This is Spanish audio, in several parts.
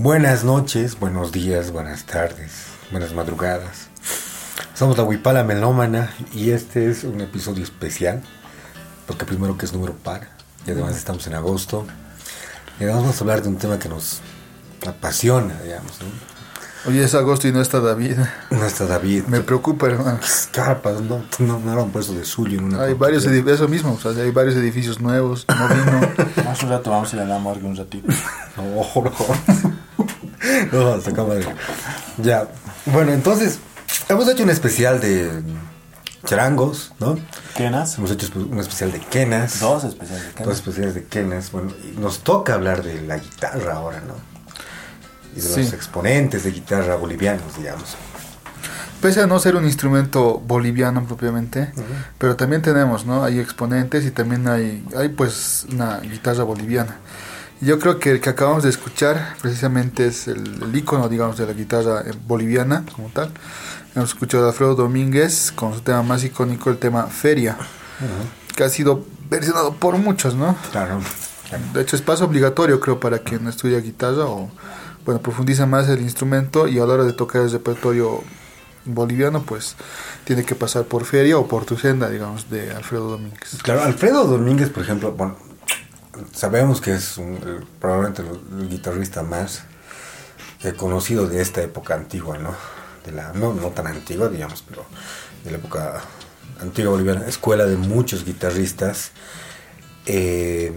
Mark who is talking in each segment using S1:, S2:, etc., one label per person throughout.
S1: Buenas noches, buenos días, buenas tardes, buenas madrugadas. Somos la Huipala Melómana y este es un episodio especial, porque primero que es número par y además estamos en agosto. Y además vamos a hablar de un tema que nos apasiona, digamos. ¿no?
S2: Hoy es agosto y no está David.
S1: No está David.
S2: Me preocupa, hermano.
S1: Carpas, no, no, no han puesto de suyo en una
S2: Hay varios edificios, eso mismo, o sea, hay varios edificios nuevos, no vino.
S3: Más un rato vamos a ir a la morgue un ratito.
S1: No, no. No, se acaba de... Ya. Bueno, entonces, hemos hecho un especial de charangos, ¿no?
S3: ¿Kenas?
S1: Hemos hecho un especial de quenas.
S3: Dos especiales de
S1: Dos
S3: Kenas.
S1: especiales de quenas. Bueno, y nos toca hablar de la guitarra ahora, ¿no? Y de
S2: Sí.
S1: los exponentes de guitarra bolivianos, digamos.
S2: Pese a no ser un instrumento boliviano propiamente, pero también tenemos, ¿no? Hay exponentes y también hay, hay pues una guitarra boliviana. Yo creo que el que acabamos de escuchar precisamente es el, el icono, digamos, de la guitarra eh, boliviana como tal. Hemos escuchado a Alfredo Domínguez con su tema más icónico, el tema Feria, que ha sido versionado por muchos, ¿no?
S1: Claro.
S2: De hecho, es paso obligatorio, creo, para quien estudia guitarra o, bueno, profundiza más el instrumento y a la hora de tocar el repertorio boliviano, pues tiene que pasar por Feria o por Tu Senda, digamos, de Alfredo Domínguez.
S1: Claro, Alfredo Domínguez, por ejemplo, bueno, sabemos que es un- el- probablemente el, el guitarrista más eh, conocido de esta época antigua, ¿no? De la, no, no tan antigua, digamos, pero de la época antigua boliviana, escuela de muchos guitarristas, eh,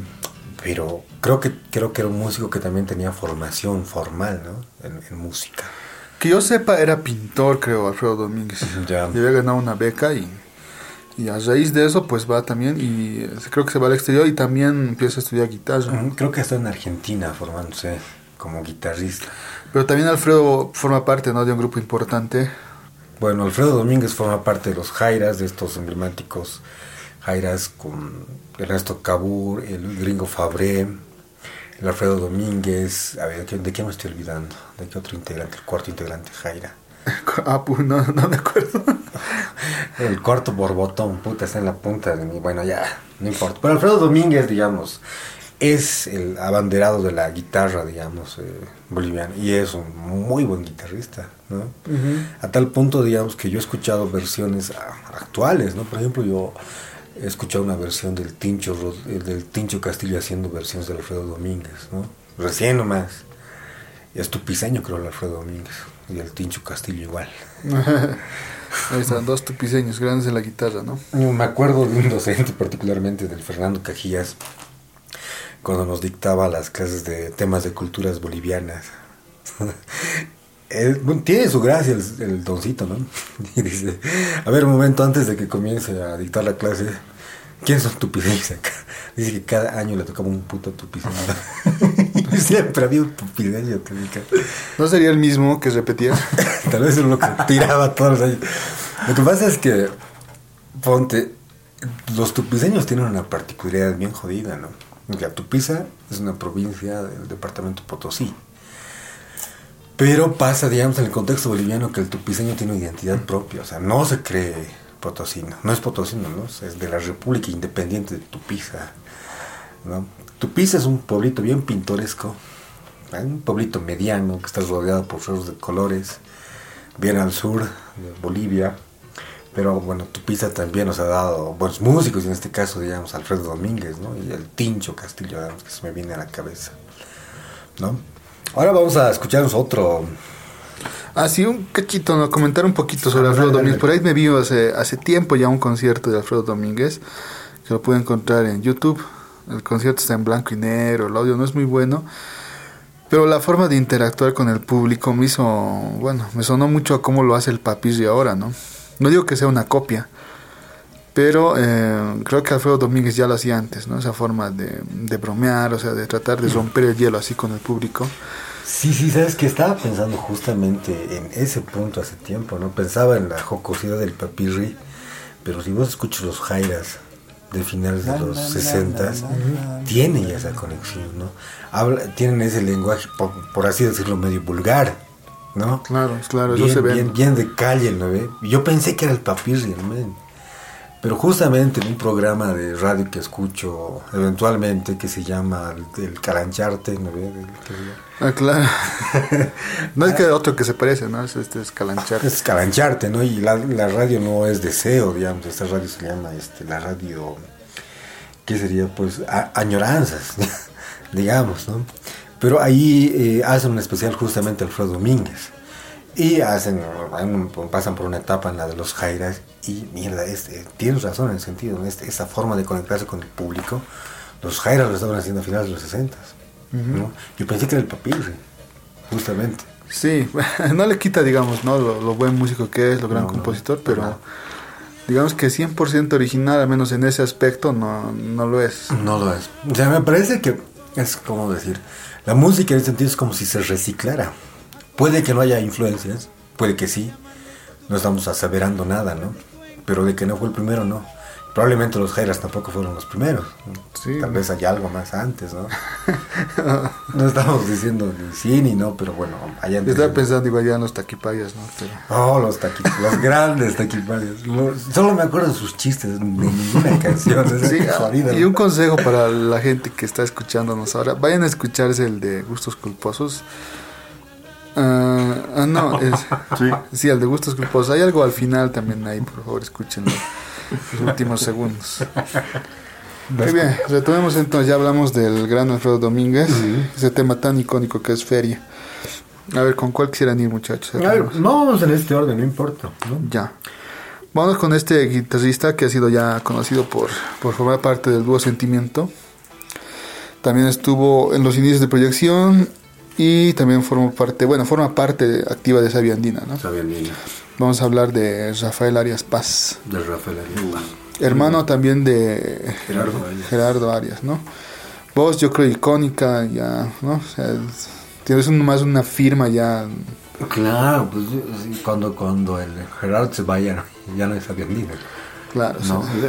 S1: pero creo que, creo que era un músico que también tenía formación formal, ¿no? En, en música.
S2: Que yo sepa, era pintor, creo, Alfredo Domínguez.
S1: Ya.
S2: Y había ganado una beca y, y a raíz de eso, pues va también y eh, creo que se va al exterior y también empieza a estudiar guitarra.
S1: Creo que está en Argentina formándose como guitarrista.
S2: Pero también Alfredo forma parte, ¿no? De un grupo importante.
S1: Bueno, Alfredo Domínguez forma parte de los Jairas, de estos emblemáticos Jairas con Ernesto Cabur, el gringo Fabré, el Alfredo Domínguez. A ver, ¿de qué- ¿de qué me estoy olvidando? ¿De qué otro integrante? El cuarto integrante Jaira.
S2: Ah, pues no, no me acuerdo.
S1: El cuarto borbotón, puta, está en la punta de mi. Bueno, ya, no importa. Pero Alfredo Domínguez, digamos, es el abanderado de la guitarra, digamos, eh, boliviana. Y es un muy buen guitarrista, ¿no? A tal punto, digamos, que yo he escuchado versiones ah, actuales, ¿no? Por ejemplo, yo he escuchado una versión del Tincho, eh, del Tincho Castillo haciendo versiones de Alfredo Domínguez, ¿no? Recién nomás. Y es tupiseño, creo, el Alfredo Domínguez. Y el Tincho Castillo igual.
S2: Ahí están dos tupiseños grandes de la guitarra, ¿no?
S1: Me acuerdo de un docente particularmente del Fernando Cajías cuando nos dictaba las clases de temas de culturas bolivianas. Él, bueno, tiene su gracia el, el doncito, ¿no? Y dice, a ver, un momento antes de que comience a dictar la clase, ¿quiénes son tupiseños acá? Dice que cada año le tocaba un puto tupiseño. Siempre había un.
S2: ¿No sería el mismo que repetía?
S1: Tal vez es lo que tiraba todos los años. Lo que pasa es que, ponte, los tupiseños tienen una particularidad bien jodida, ¿no? Ya, Tupiza es una provincia del departamento Potosí. Pero pasa, digamos, en el contexto boliviano que el tupiseño tiene una identidad propia. O sea, no se cree potosino. No es potosino, ¿no? Es de la República Independiente de Tupiza. ¿no? Tupiza es un pueblito bien pintoresco. ¿eh? Un pueblito mediano que está rodeado por cerros de colores. Bien al sur de Bolivia. Pero bueno, Tupiza también nos ha dado buenos músicos, y en este caso, digamos, Alfredo Domínguez, ¿no? Y el Tincho Castillo, digamos, que se me viene a la cabeza, ¿no? Ahora vamos a escucharnos otro.
S2: Ah, sí, un cachito, ¿no? Comentar un poquito sobre
S1: Ah,
S2: Alfredo
S1: dale,
S2: Domínguez.
S1: dale.
S2: Por ahí me vi hace, hace tiempo ya un concierto de Alfredo Domínguez, que lo pude encontrar en YouTube. El concierto está en blanco y negro, el audio no es muy bueno. Pero la forma de interactuar con el público me hizo, bueno, me sonó mucho a cómo lo hace el Papirri ahora, ¿no? No digo que sea una copia, pero eh, creo que Alfredo Domínguez ya lo hacía antes, ¿no? Esa forma de, de bromear, o sea, de tratar de romper el hielo así con el público.
S1: Sí, sí, sabes que estaba pensando justamente en ese punto hace tiempo, ¿no? Pensaba en la jocosidad del papirri, pero si vos escuchas los jairas de finales de los
S3: na, na,
S1: 60
S3: na, na, na.
S1: tienen ya esa conexión, ¿no? Habla, tienen ese lenguaje, por, por así decirlo, medio vulgar, ¿no?
S2: Claro, claro, eso
S1: bien,
S2: se ve.
S1: bien, bien de calle, ¿no ve? Yo pensé que era el papirri. Pero justamente en un programa de radio que escucho eventualmente que se llama El, el Calancharte, ¿no ve? El- que-
S2: Ah, claro. no es que otro que se parece, ¿no? Es este es Calanchar.
S1: Es Calancharte, ¿no? Y la, radio no es deseo, digamos. Esta radio se llama este, la radio, ¿qué sería? Pues añoranzas, digamos, ¿no? Pero ahí eh, hacen un especial justamente Alfredo Domínguez. Y hacen, pasan por una etapa en la de los Jairas y mierda, este, tienes razón en el sentido. Este- esa forma de conectarse con el público, los Jairas lo estaban haciendo a finales de los 60, ¿no? Yo pensé que era el papirri, justamente.
S2: Sí, no le quita, digamos, ¿no? Lo, lo buen músico que es, lo gran
S1: No, no,
S2: compositor, pero digamos que 100% original, al menos en ese aspecto, no, no lo es.
S1: No lo es. O sea, me parece que es como decir, la música en ese sentido es como si se reciclara. Puede que no haya influencias, puede que sí. No estamos aseverando nada, ¿no? Pero de que no fue el primero, no. Probablemente los Jairas tampoco fueron los primeros. ¿no?
S2: Sí.
S1: Tal vez haya algo más antes, ¿no? no estamos diciendo ni sí ni no, pero bueno, allá
S2: Yo estaba pensando igual ya en los taquipayas, ¿no? Pero-
S1: Oh, los taquipayas, los grandes taquipayas. Lo- Solo me acuerdo de sus chistes, de ninguna canción.
S2: Sí,
S1: jodida,
S2: y
S1: ¿no?
S2: un consejo para la gente que está escuchándonos ahora, vayan a escucharse el de Gustos Culposos. Ah, ah, no, es, sí. el de Gustos Culposos. Hay algo al final también ahí, por favor, escúchenlo. Los últimos segundos. Muy bien, retomemos entonces, ya hablamos del gran Alfredo Domínguez, ese tema tan icónico que es Feria. A ver, ¿con cuál quisieran ir, muchachos?
S1: A ver, no vamos en este orden, no importa. ¿no?
S2: Ya. Vamos con este guitarrista que ha sido ya conocido por, por formar parte del dúo Sentimiento. También estuvo en los inicios de proyección y también formó parte, bueno, forma parte activa de Sabia Andina, ¿no?
S1: Sabía niño.
S2: Vamos a hablar de Rafael Arias Paz,
S1: De Rafael Arias.
S2: hermano también de
S1: Gerardo.
S2: Gerardo Arias, ¿no? Voz yo creo icónica ya, ¿no? O sea, es- tienes más una firma ya
S1: Claro, pues cuando, cuando el Gerardo se vaya, no, ya no es Sabiandina.
S2: claro,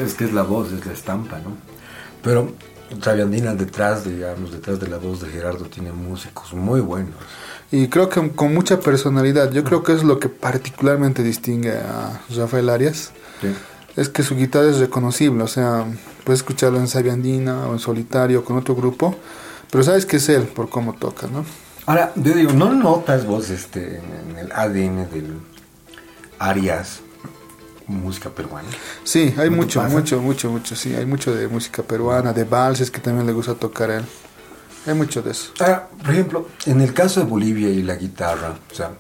S1: es que es la voz, es la estampa, ¿no? Pero Sabiandina detrás, digamos, detrás de la voz de Gerardo tiene músicos muy buenos.
S2: Y creo que con mucha personalidad. Yo creo que es lo que particularmente distingue a Rafael Arias.
S1: ¿sí?
S2: Es que su guitarra es reconocible. O sea, puedes escucharlo en Sabiandina o en solitario o con otro grupo. Pero sabes que es él por cómo toca, ¿no?
S1: Ahora, yo digo, ¿no notas vos este, en el ADN del Arias música peruana?
S2: Sí, hay
S1: ¿No te
S2: mucho, mucho, mucho, mucho. Sí, hay mucho de música peruana, de valses que también le gusta tocar a él. Hay mucho de eso.
S1: Ahora, por ejemplo, en el caso de Bolivia y la guitarra, o sea,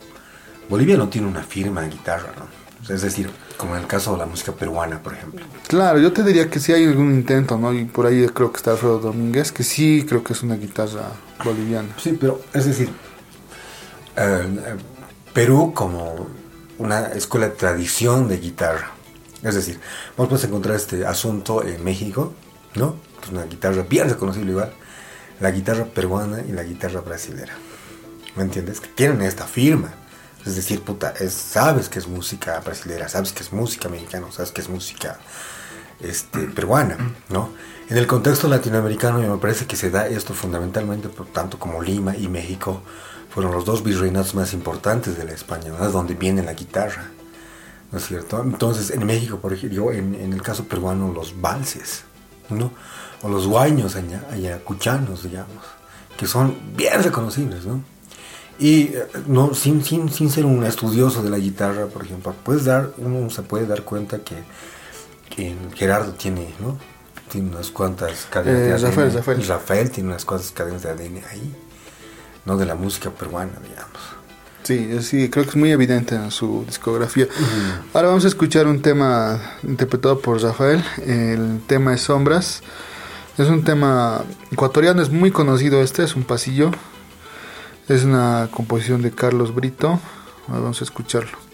S1: Bolivia no tiene una firma de guitarra, ¿no? O sea, es decir, como en el caso de la música peruana, por ejemplo.
S2: Claro, yo te diría que sí hay algún intento, ¿no? Y por ahí creo que está Alfredo Domínguez, que sí creo que es una guitarra boliviana.
S1: Sí, pero es decir, eh, eh, Perú como una escuela de tradición de guitarra. Es decir, vos puedes encontrar este asunto en México, ¿no? Es una guitarra bien reconocible igual. La guitarra peruana y la guitarra brasilera. ¿Me entiendes? Que tienen esta firma. Es decir, puta, es- sabes que es música brasilera, sabes que es música mexicana, sabes que es música este, peruana, ¿no? En el contexto latinoamericano me parece que se da esto fundamentalmente, tanto como Lima y México fueron los dos virreinatos más importantes de la España, ¿no? Donde viene la guitarra, ¿no es cierto? Entonces, en México, por ejemplo, en, en el caso peruano, los valses, ¿no? O los guaños allá- ayacuchanos, digamos, que son bien reconocibles, ¿no? Y eh, no, sin, sin, sin ser un estudioso de la guitarra, por ejemplo, puedes dar, uno se puede dar cuenta que, que Gerardo tiene, ¿no? Tiene unas cuantas cadenas
S2: Eh,
S1: de ADN.
S2: Rafael, Rafael.
S1: Rafael tiene unas cuantas cadenas de ADN ahí, ¿no? De la música peruana, digamos.
S2: Sí, sí, creo que es muy evidente en su discografía. Ahora vamos a escuchar un tema interpretado por Rafael. El tema es Sombras. Es un tema ecuatoriano, es muy conocido este, es un pasillo. Es una composición de Carlos Brito. Vamos a escucharlo.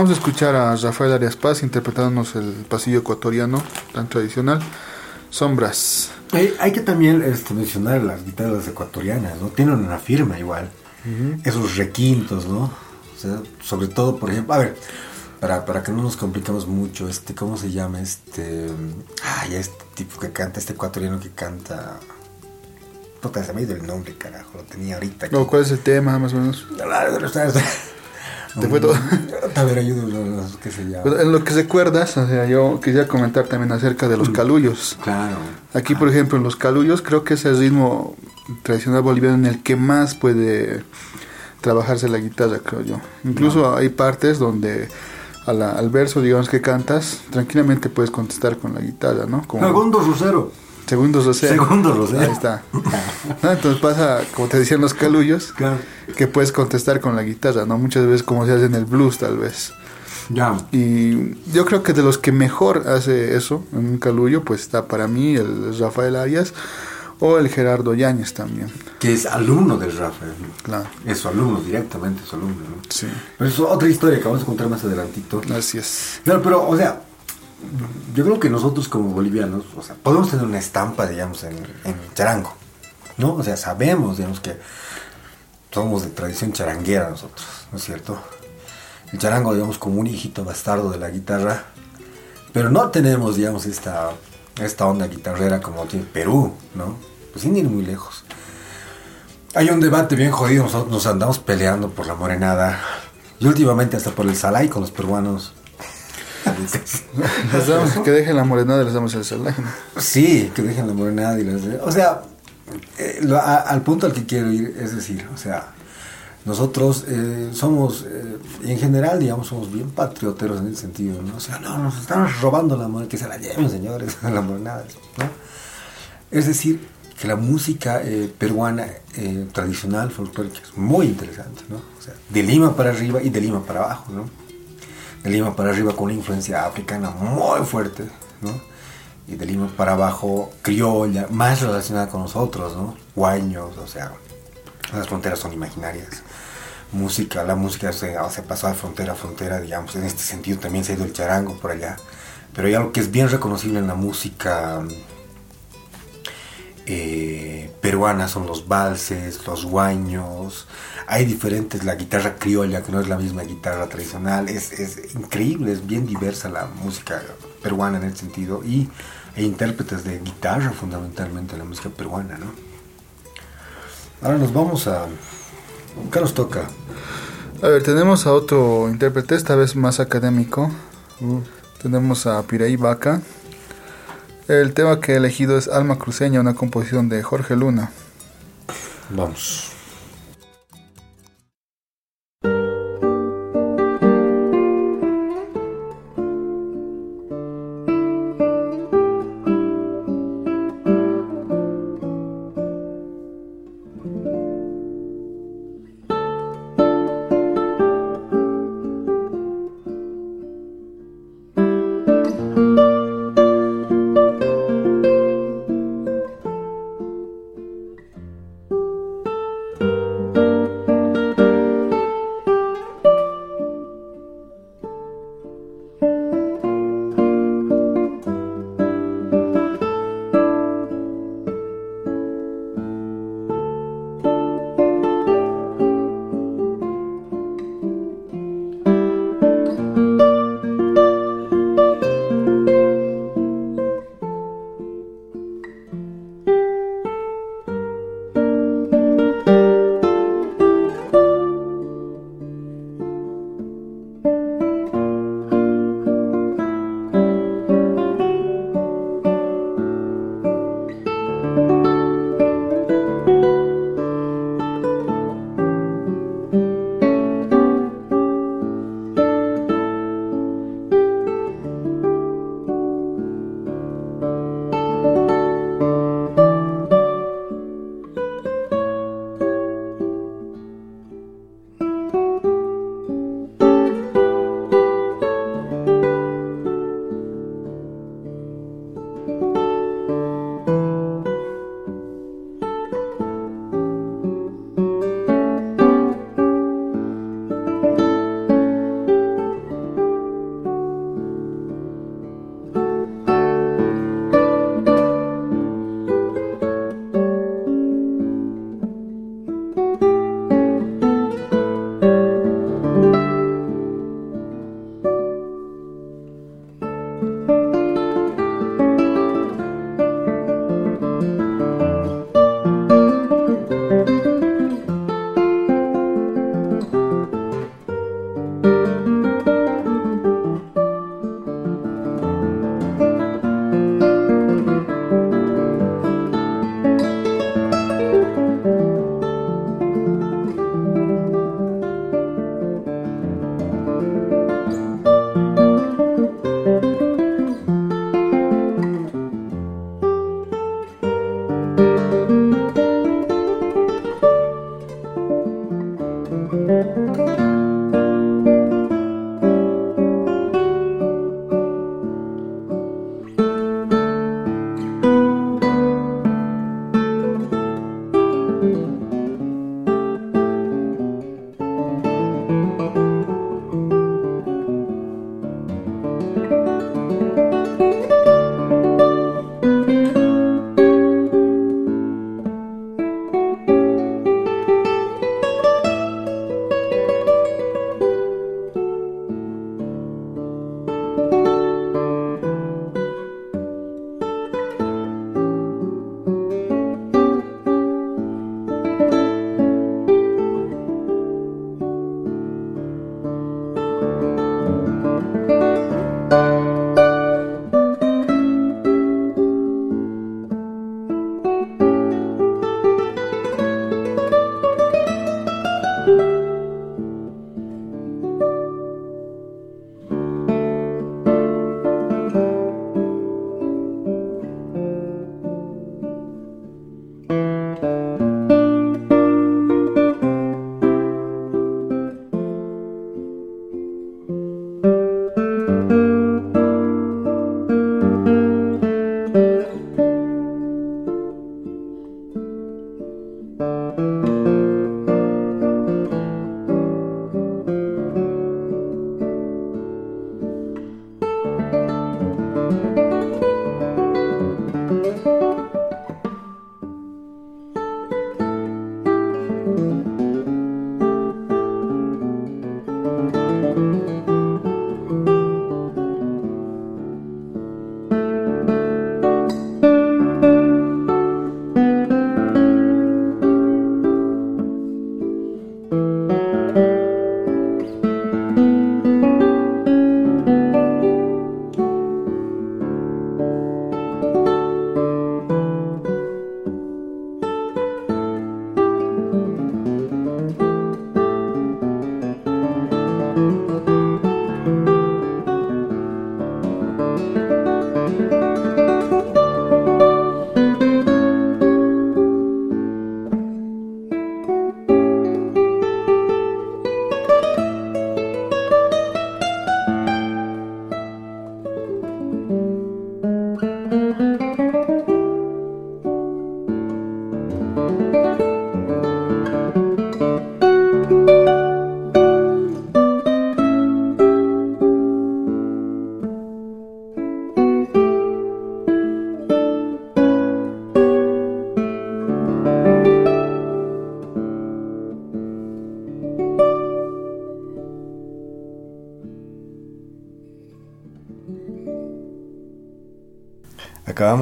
S2: Acabamos de escuchar a Rafael Arias Paz interpretándonos el pasillo ecuatoriano tan tradicional, Sombras.
S1: Eh, hay que también este, mencionar las guitarras ecuatorianas, ¿no? Tienen una firma igual. Esos requintos, ¿no? O sea, sobre todo, por ejemplo, a ver, para, para que no nos complicamos mucho, este, ¿cómo se llama? Este, ay, este tipo que canta, este ecuatoriano que canta... Puta, se me ha ido el nombre, carajo, lo tenía ahorita. aquí.
S2: No, ¿Cuál es el tema, más o menos?
S1: Te
S2: fue todo.
S1: A ver, ayúdanos, ¿qué se llama?
S2: Pues, En lo que recuerdas, o sea, yo quería comentar también acerca de los calullos.
S1: Claro.
S2: Aquí, por ejemplo, en los calullos, creo que es el ritmo tradicional boliviano en el que más puede trabajarse la guitarra, creo yo. Incluso hay partes donde a la- al verso, digamos, que cantas, tranquilamente puedes contestar con la guitarra, ¿no? Como
S1: Segundo Rosero.
S2: Segundos o sea.
S1: Segundo Rosero.
S2: Ahí está. ¿No? Entonces pasa, como te decían los calullos,
S1: Claro.
S2: que puedes contestar con la guitarra, ¿no? Muchas veces como se hace en el blues, tal vez.
S1: Ya.
S2: Y yo creo que de los que mejor hace eso en un calullo, pues está para mí el Rafael Arias o el Gerardo Yáñez también.
S1: Que es alumno del Rafael.
S2: Claro.
S1: Es su alumno, directamente su alumno, ¿no?
S2: Sí,
S1: Pero es otra historia que vamos a contar más adelantito.
S2: así es.
S1: Claro, pero, o sea, yo creo que nosotros como bolivianos, podemos tener una estampa, digamos, en, en charango, ¿no? O sea, sabemos, digamos, que somos de tradición charanguera nosotros, ¿no es cierto? el charango, digamos, como un hijito bastardo de la guitarra, pero no tenemos, digamos, esta, esta onda guitarrera como tiene Perú, ¿no? Pues sin ir muy lejos. Hay un debate bien jodido, nosotros nos andamos peleando por la morenada, y últimamente hasta por el salay con los peruanos.
S2: Que dejen la morenada y les damos el salay.
S1: Sí, que dejen la morenada y las... O sea, eh, lo- a- al punto al que quiero ir, es decir, o sea, nosotros eh, somos, eh, en general, digamos, somos bien patrioteros en ese sentido, ¿no? O sea, no, nos estamos robando la moneda, que se la lleven, señores, la morenada, ¿no? Es decir, que la música eh, peruana eh, tradicional, folclórica, es muy interesante, ¿no? O sea, de Lima para arriba y de Lima para abajo, ¿no? De Lima para arriba con una influencia africana muy fuerte, ¿no? Y de Lima para abajo criolla, más relacionada con nosotros, ¿no? Guaños, o sea, las fronteras son imaginarias. Música, la música se, se pasó de frontera a frontera, digamos, en este sentido también se ha ido el charango por allá. Pero hay algo que es bien reconocible en la música eh, peruana son los valses, los guaños, hay diferentes, la guitarra criolla que no es la misma guitarra tradicional, es, es increíble, es bien diversa la música peruana en ese sentido y hay intérpretes de guitarra fundamentalmente en la música peruana, ¿no? Ahora nos vamos a... ¿Qué nos toca?
S2: A ver, tenemos a otro intérprete, esta vez más académico. Tenemos a Piraí Vaca. El tema que he elegido es Alma Cruceña, una composición de Jorge Luna.
S1: Vamos.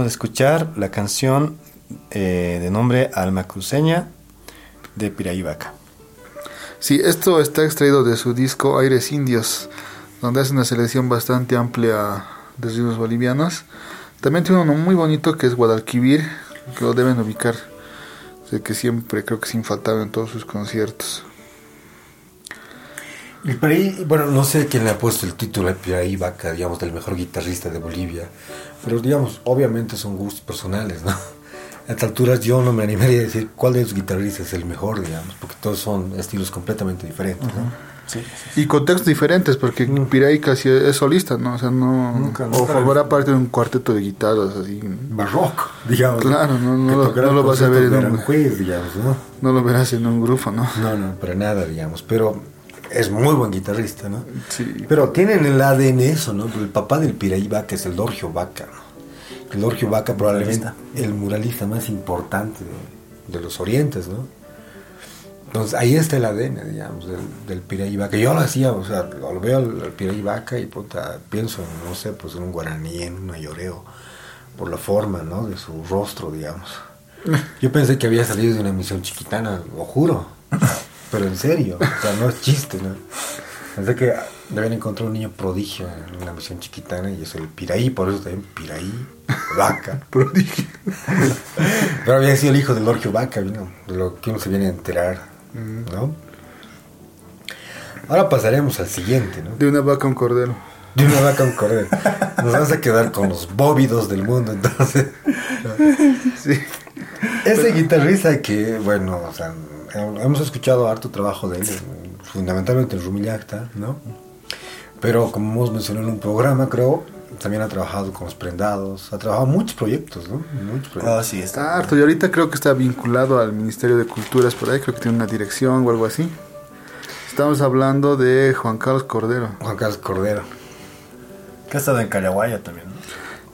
S4: De escuchar la canción eh, de nombre Alma Cruceña de Piraí Vaca.
S2: Sí, esto está extraído de su disco Aires Indios, donde hace una selección bastante amplia de ritmos bolivianos. También tiene uno muy bonito que es Guadalquivir, que lo deben ubicar. Sé que siempre creo que es infaltable en todos sus conciertos.
S1: Y por ahí, bueno, no sé quién le ha puesto el título a Piraí Vaca, digamos, del mejor guitarrista de Bolivia. Pero, digamos, obviamente son gustos personales, ¿no? A estas alturas yo no me animaría a decir cuál de los guitarristas es el mejor, digamos, porque todos son estilos completamente diferentes, ¿no?
S4: Sí.
S2: Y contextos diferentes, porque Piray casi es solista, ¿no? O sea, no.
S1: Nunca,
S2: o
S1: nunca.
S2: formará parte de un cuarteto de guitarras, así.
S1: Barroco, digamos.
S2: Claro, no, no lo- no lo vas a ver en un-
S1: Aranjuez, digamos, ¿no?
S2: No lo verás en un grupo, ¿no?
S1: No, no, para nada, digamos. Pero es muy buen guitarrista, ¿no?
S2: Sí.
S1: Pero tienen el ADN eso, ¿no? El papá del Piraí Vaca es el Dorgio Vaca, ¿no? El Dorgio Vaca probablemente el muralista más importante de, de los orientes, ¿no? Entonces ahí está el ADN, digamos, del, del Piraí Vaca. Yo lo hacía, o sea, lo veo al, al Piraí Vaca y puta, pienso en, no sé, pues en un guaraní, en un mayoreo, por la forma, ¿no? De su rostro, digamos. Yo pensé que había salido de una misión chiquitana, lo juro. Pero en serio, o sea, no es chiste, ¿no? Pensé que deben encontrar un niño prodigio en una misión chiquitana y es el Piraí, por eso también Piraí, Vaca.
S2: Prodigio.
S1: Pero había sido el hijo del Lorgio Vaca, ¿no? De lo que uno se viene a enterar, ¿no? Ahora pasaremos al siguiente, ¿no?
S2: De una vaca a un cordero.
S1: De una vaca a un cordero. Nos vamos a quedar con los bóvidos del mundo, entonces.
S2: Sí.
S1: Ese guitarrista que, bueno, o sea, hemos escuchado harto trabajo de él, fundamentalmente en Rumillacta, ¿no? Pero como hemos mencionado en un programa, creo, también ha trabajado con los prendados, ha trabajado en muchos proyectos, ¿no? Muchos
S4: Oh,
S1: proyectos.
S4: sí, está.
S2: Harto. Y ahorita creo que está vinculado al Ministerio de Culturas por ahí. Creo que tiene una dirección o algo así. Estamos hablando de Juan Carlos Cordero.
S1: Juan Carlos Cordero.
S4: Que ha estado en Callaguaya también, ¿no?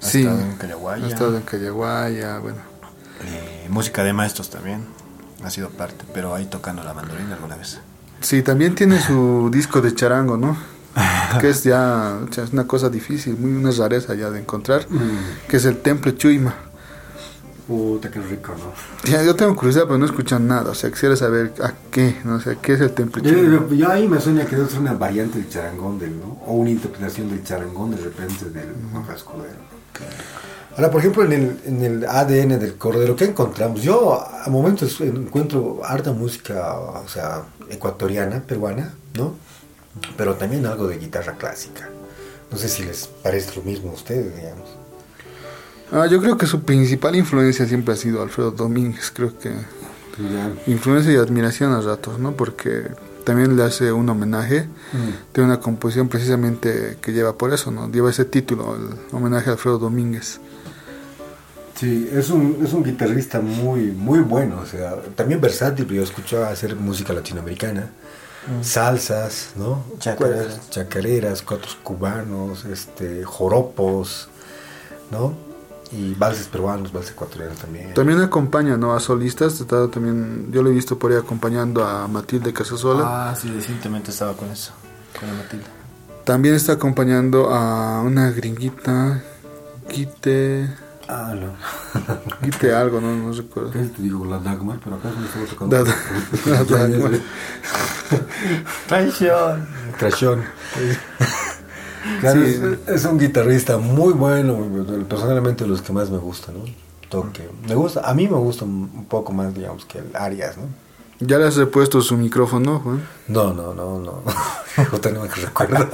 S4: Ha
S2: Sí.
S4: estado en Callaguaya.
S2: Ha estado en Callaguaya, bueno.
S4: Eh, música de maestros también. Ha sido parte, pero ahí tocando la mandolina alguna vez.
S2: Sí, también tiene su disco de charango, ¿no? que es ya o sea, es una cosa difícil, muy una rareza ya de encontrar, que es el Templo Chuima.
S1: Puta, qué rico, ¿no?
S2: Ya, yo tengo curiosidad, pero no escuchan nada, o sea, quisiera saber a qué, no sé, qué es el Templo
S1: Yo,
S2: Chuima.
S1: yo- yo ahí me sueña que es una variante del charangón del, ¿no? O una interpretación del charangón de repente del Juan Carlos Cordero. Ahora, por ejemplo, en el, en el ADN del Cordero, ¿qué encontramos? Yo a momentos encuentro harta música, o sea, ecuatoriana, peruana, ¿no? Pero también algo de guitarra clásica. No sé si les parece lo mismo a ustedes, digamos.
S2: Ah, yo creo que su principal influencia siempre ha sido Alfredo Domínguez, creo que influencia y admiración a ratos, ¿no? Porque también le hace un homenaje de una composición precisamente que lleva por eso, ¿no? Lleva ese título, el homenaje a Alfredo Domínguez.
S1: Sí, es un, es un guitarrista muy, muy bueno, o sea, también versátil, yo escuchaba hacer música latinoamericana, salsas, ¿no?
S4: Chacareras.
S1: Chacareras, cuatros cubanos, este, joropos, ¿no? Y valses peruanos, valses ecuatorianos también.
S2: También acompaña, ¿no? A solistas, está también, yo lo he visto por ahí acompañando a Matilde Casasola.
S4: Ah, sí, recientemente estaba con eso. Con la Matilde.
S2: También está acompañando a una gringuita, Guite,
S1: Ah, no.
S2: Guite algo, no, no recuerdo.
S1: Casi te digo la Dagmar, pero acá me estaba tocando.
S2: Da- la Dagmar.
S4: Traición.
S1: Crashón. Claro,
S2: Sí.
S1: es, es un guitarrista muy bueno, personalmente los que más me gusta, ¿no? Toque. Me gusta, a mí me gusta un poco más, digamos, que el Arias, ¿no?
S2: Ya le has repuesto su micrófono, Juan.
S1: No, no, no, no. Justo no me recuerdo.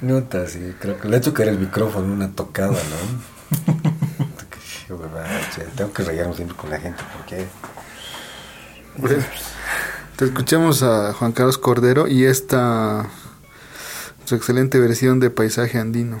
S1: Nota, sí, creo que le he hecho caer el micrófono una tocada, ¿no? Tengo que reírme siempre con la gente porque
S2: Bueno, Te escuchamos a Juan Carlos Cordero y esta su excelente versión de Paisaje Andino.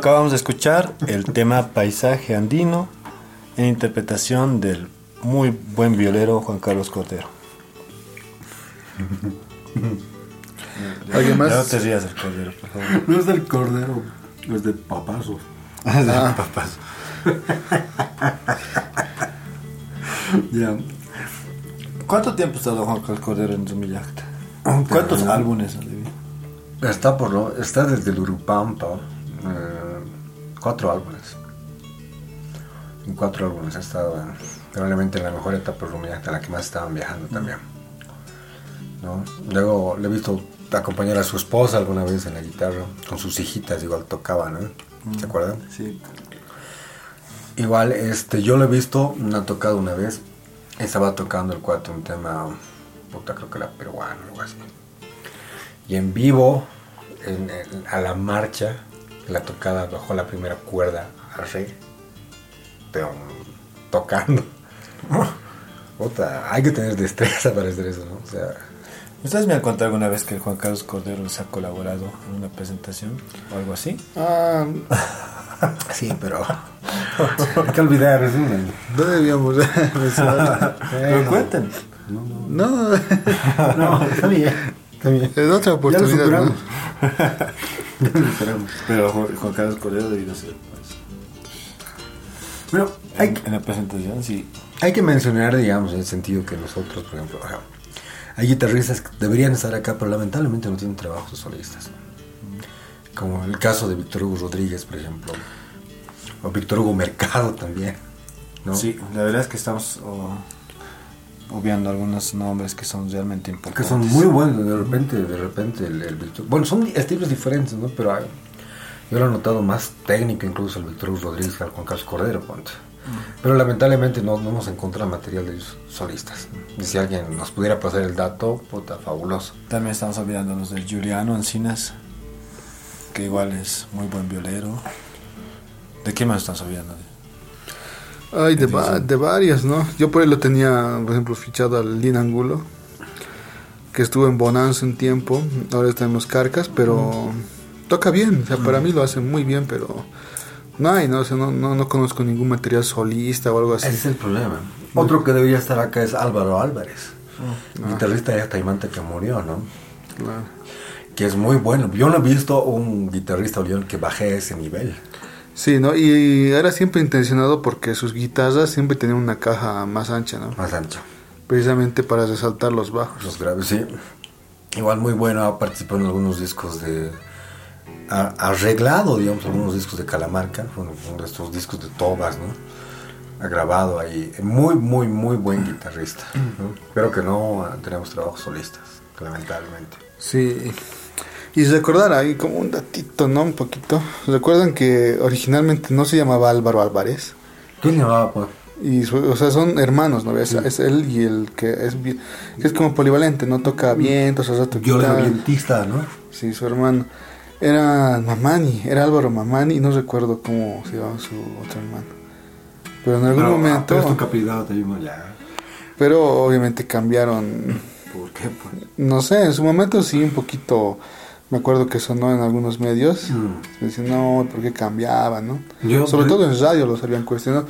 S4: Acabamos de escuchar el tema Paisaje Andino en interpretación del muy buen violero Juan Carlos Cordero.
S2: ¿Alguien
S4: Ya no
S2: más?
S4: te rías del Cordero, por favor.
S1: No es del cordero, es de papazo.
S2: Ah,
S4: Papás.
S1: Ya.
S4: ¿Cuánto tiempo ha estado Juan Carlos Cordero en Zumillacta? ¿Cuántos álbumes?
S1: Está por lo, está desde el Urupampa, cuatro álbumes. En cuatro álbumes ha estado en- probablemente en la mejor etapa en la que más estaban viajando también. ¿no? Luego le he visto acompañar a su esposa alguna vez en la guitarra, con sus hijitas igual tocaba, ¿no? ¿Se acuerdan?
S4: Sí.
S1: Igual, este, yo lo he visto, me ha tocado una vez, estaba tocando el cuatro un tema, puta, creo que era peruano, algo así. Y en vivo, en- en- a la marcha, la tocada bajó la primera cuerda al rey, pero tocando. Puta, hay que tener destreza para hacer eso, ¿no? O sea,
S4: ¿Ustedes me han contado alguna vez que Juan Carlos Cordero les ha colaborado en una presentación o algo así?
S2: ah,
S1: sí, pero hay que olvidar, es una-
S2: no debíamos.
S4: Pero cuenten.
S2: No,
S1: No, está bien, está bien.
S2: en otra
S1: Ya lo
S2: oportunidad.
S1: superamos.
S2: ¿no?
S1: Ya lo.
S4: Pero Ju- Juan Carlos Cordero debido ser. pues,
S1: Bueno, hay,
S4: en, en la presentación, sí.
S1: hay que mencionar, digamos, en el sentido que nosotros, por ejemplo, hay guitarristas que deberían estar acá, pero lamentablemente no tienen trabajos solistas. Como el caso de Víctor Hugo Rodríguez, por ejemplo. O Víctor Hugo Mercado también. ¿no?
S4: Sí, la verdad es que estamos oh, obviando algunos nombres que son realmente
S1: Que
S4: importantes.
S1: son muy buenos, de repente, de repente el, el. Bueno, son estilos diferentes, ¿no? Pero hay- yo lo he notado más técnico incluso el Víctor Rodríguez que al Juan Carlos Cordero, ponte. Pero lamentablemente no, no hemos encontrado material de ellos solistas. Y si alguien nos pudiera pasar el dato, puta, fabuloso.
S4: También estamos olvidando los de Giuliano Encinas, que igual es muy buen violero. ¿De qué más estamos olvidando?
S2: Ay, de, va- de varias, ¿no? Yo por ahí lo tenía, por ejemplo, fichado al Lin Angulo, que estuvo en Bonanza un tiempo, ahora está en los Carcas, pero toca bien, o sea, para mí lo hace muy bien, pero no hay, ¿no? O sea, no, no, no conozco ningún material solista o algo así.
S1: Ese es el problema. Otro que debería estar acá es Álvaro Álvarez, guitarrista de Taimante que murió, ¿no?
S2: Claro.
S1: Que es muy bueno. Yo no he visto un guitarrista que baje ese nivel.
S2: Sí, ¿no? Y era siempre intencionado porque sus guitarras siempre tenían una caja más ancha, ¿no?
S1: Más ancho.
S2: Precisamente para resaltar los bajos.
S1: Los graves, sí. Igual muy bueno, ha participado en algunos discos de... Ha arreglado, digamos, algunos discos de Calamarca, uno, uno de estos discos de Tobas, ¿no? Ha grabado ahí. Muy, muy, muy buen guitarrista. ¿no? Pero que no tenemos trabajos solistas, lamentablemente.
S2: Sí. Y recordar ahí como un datito, ¿no? Un poquito. ¿Recuerdan que originalmente no se llamaba Álvaro Álvarez?
S1: ¿Qué se llamaba, pues?
S2: Y, su- o sea, son hermanos, ¿no? Es, es él y el que es, que es como polivalente, ¿no? Toca vientos, o sea, toca
S1: Violero
S2: guitarra.
S1: vientista, ¿no?
S2: Sí, su hermano. Era Mamani, era Álvaro Mamani, y no recuerdo cómo se llamaba su otro hermano. Pero en algún
S1: Pero, ah,
S2: momento,
S1: pero te digo, ya.
S2: pero obviamente cambiaron,
S1: ¿Por qué, pues?
S2: no sé, en su momento sí un poquito, me acuerdo que sonó en algunos medios,
S1: Mm.
S2: Dicen, no, ¿por qué cambiaban, no?
S1: Yo-
S2: Sobre todo en radio los habían cuestionado.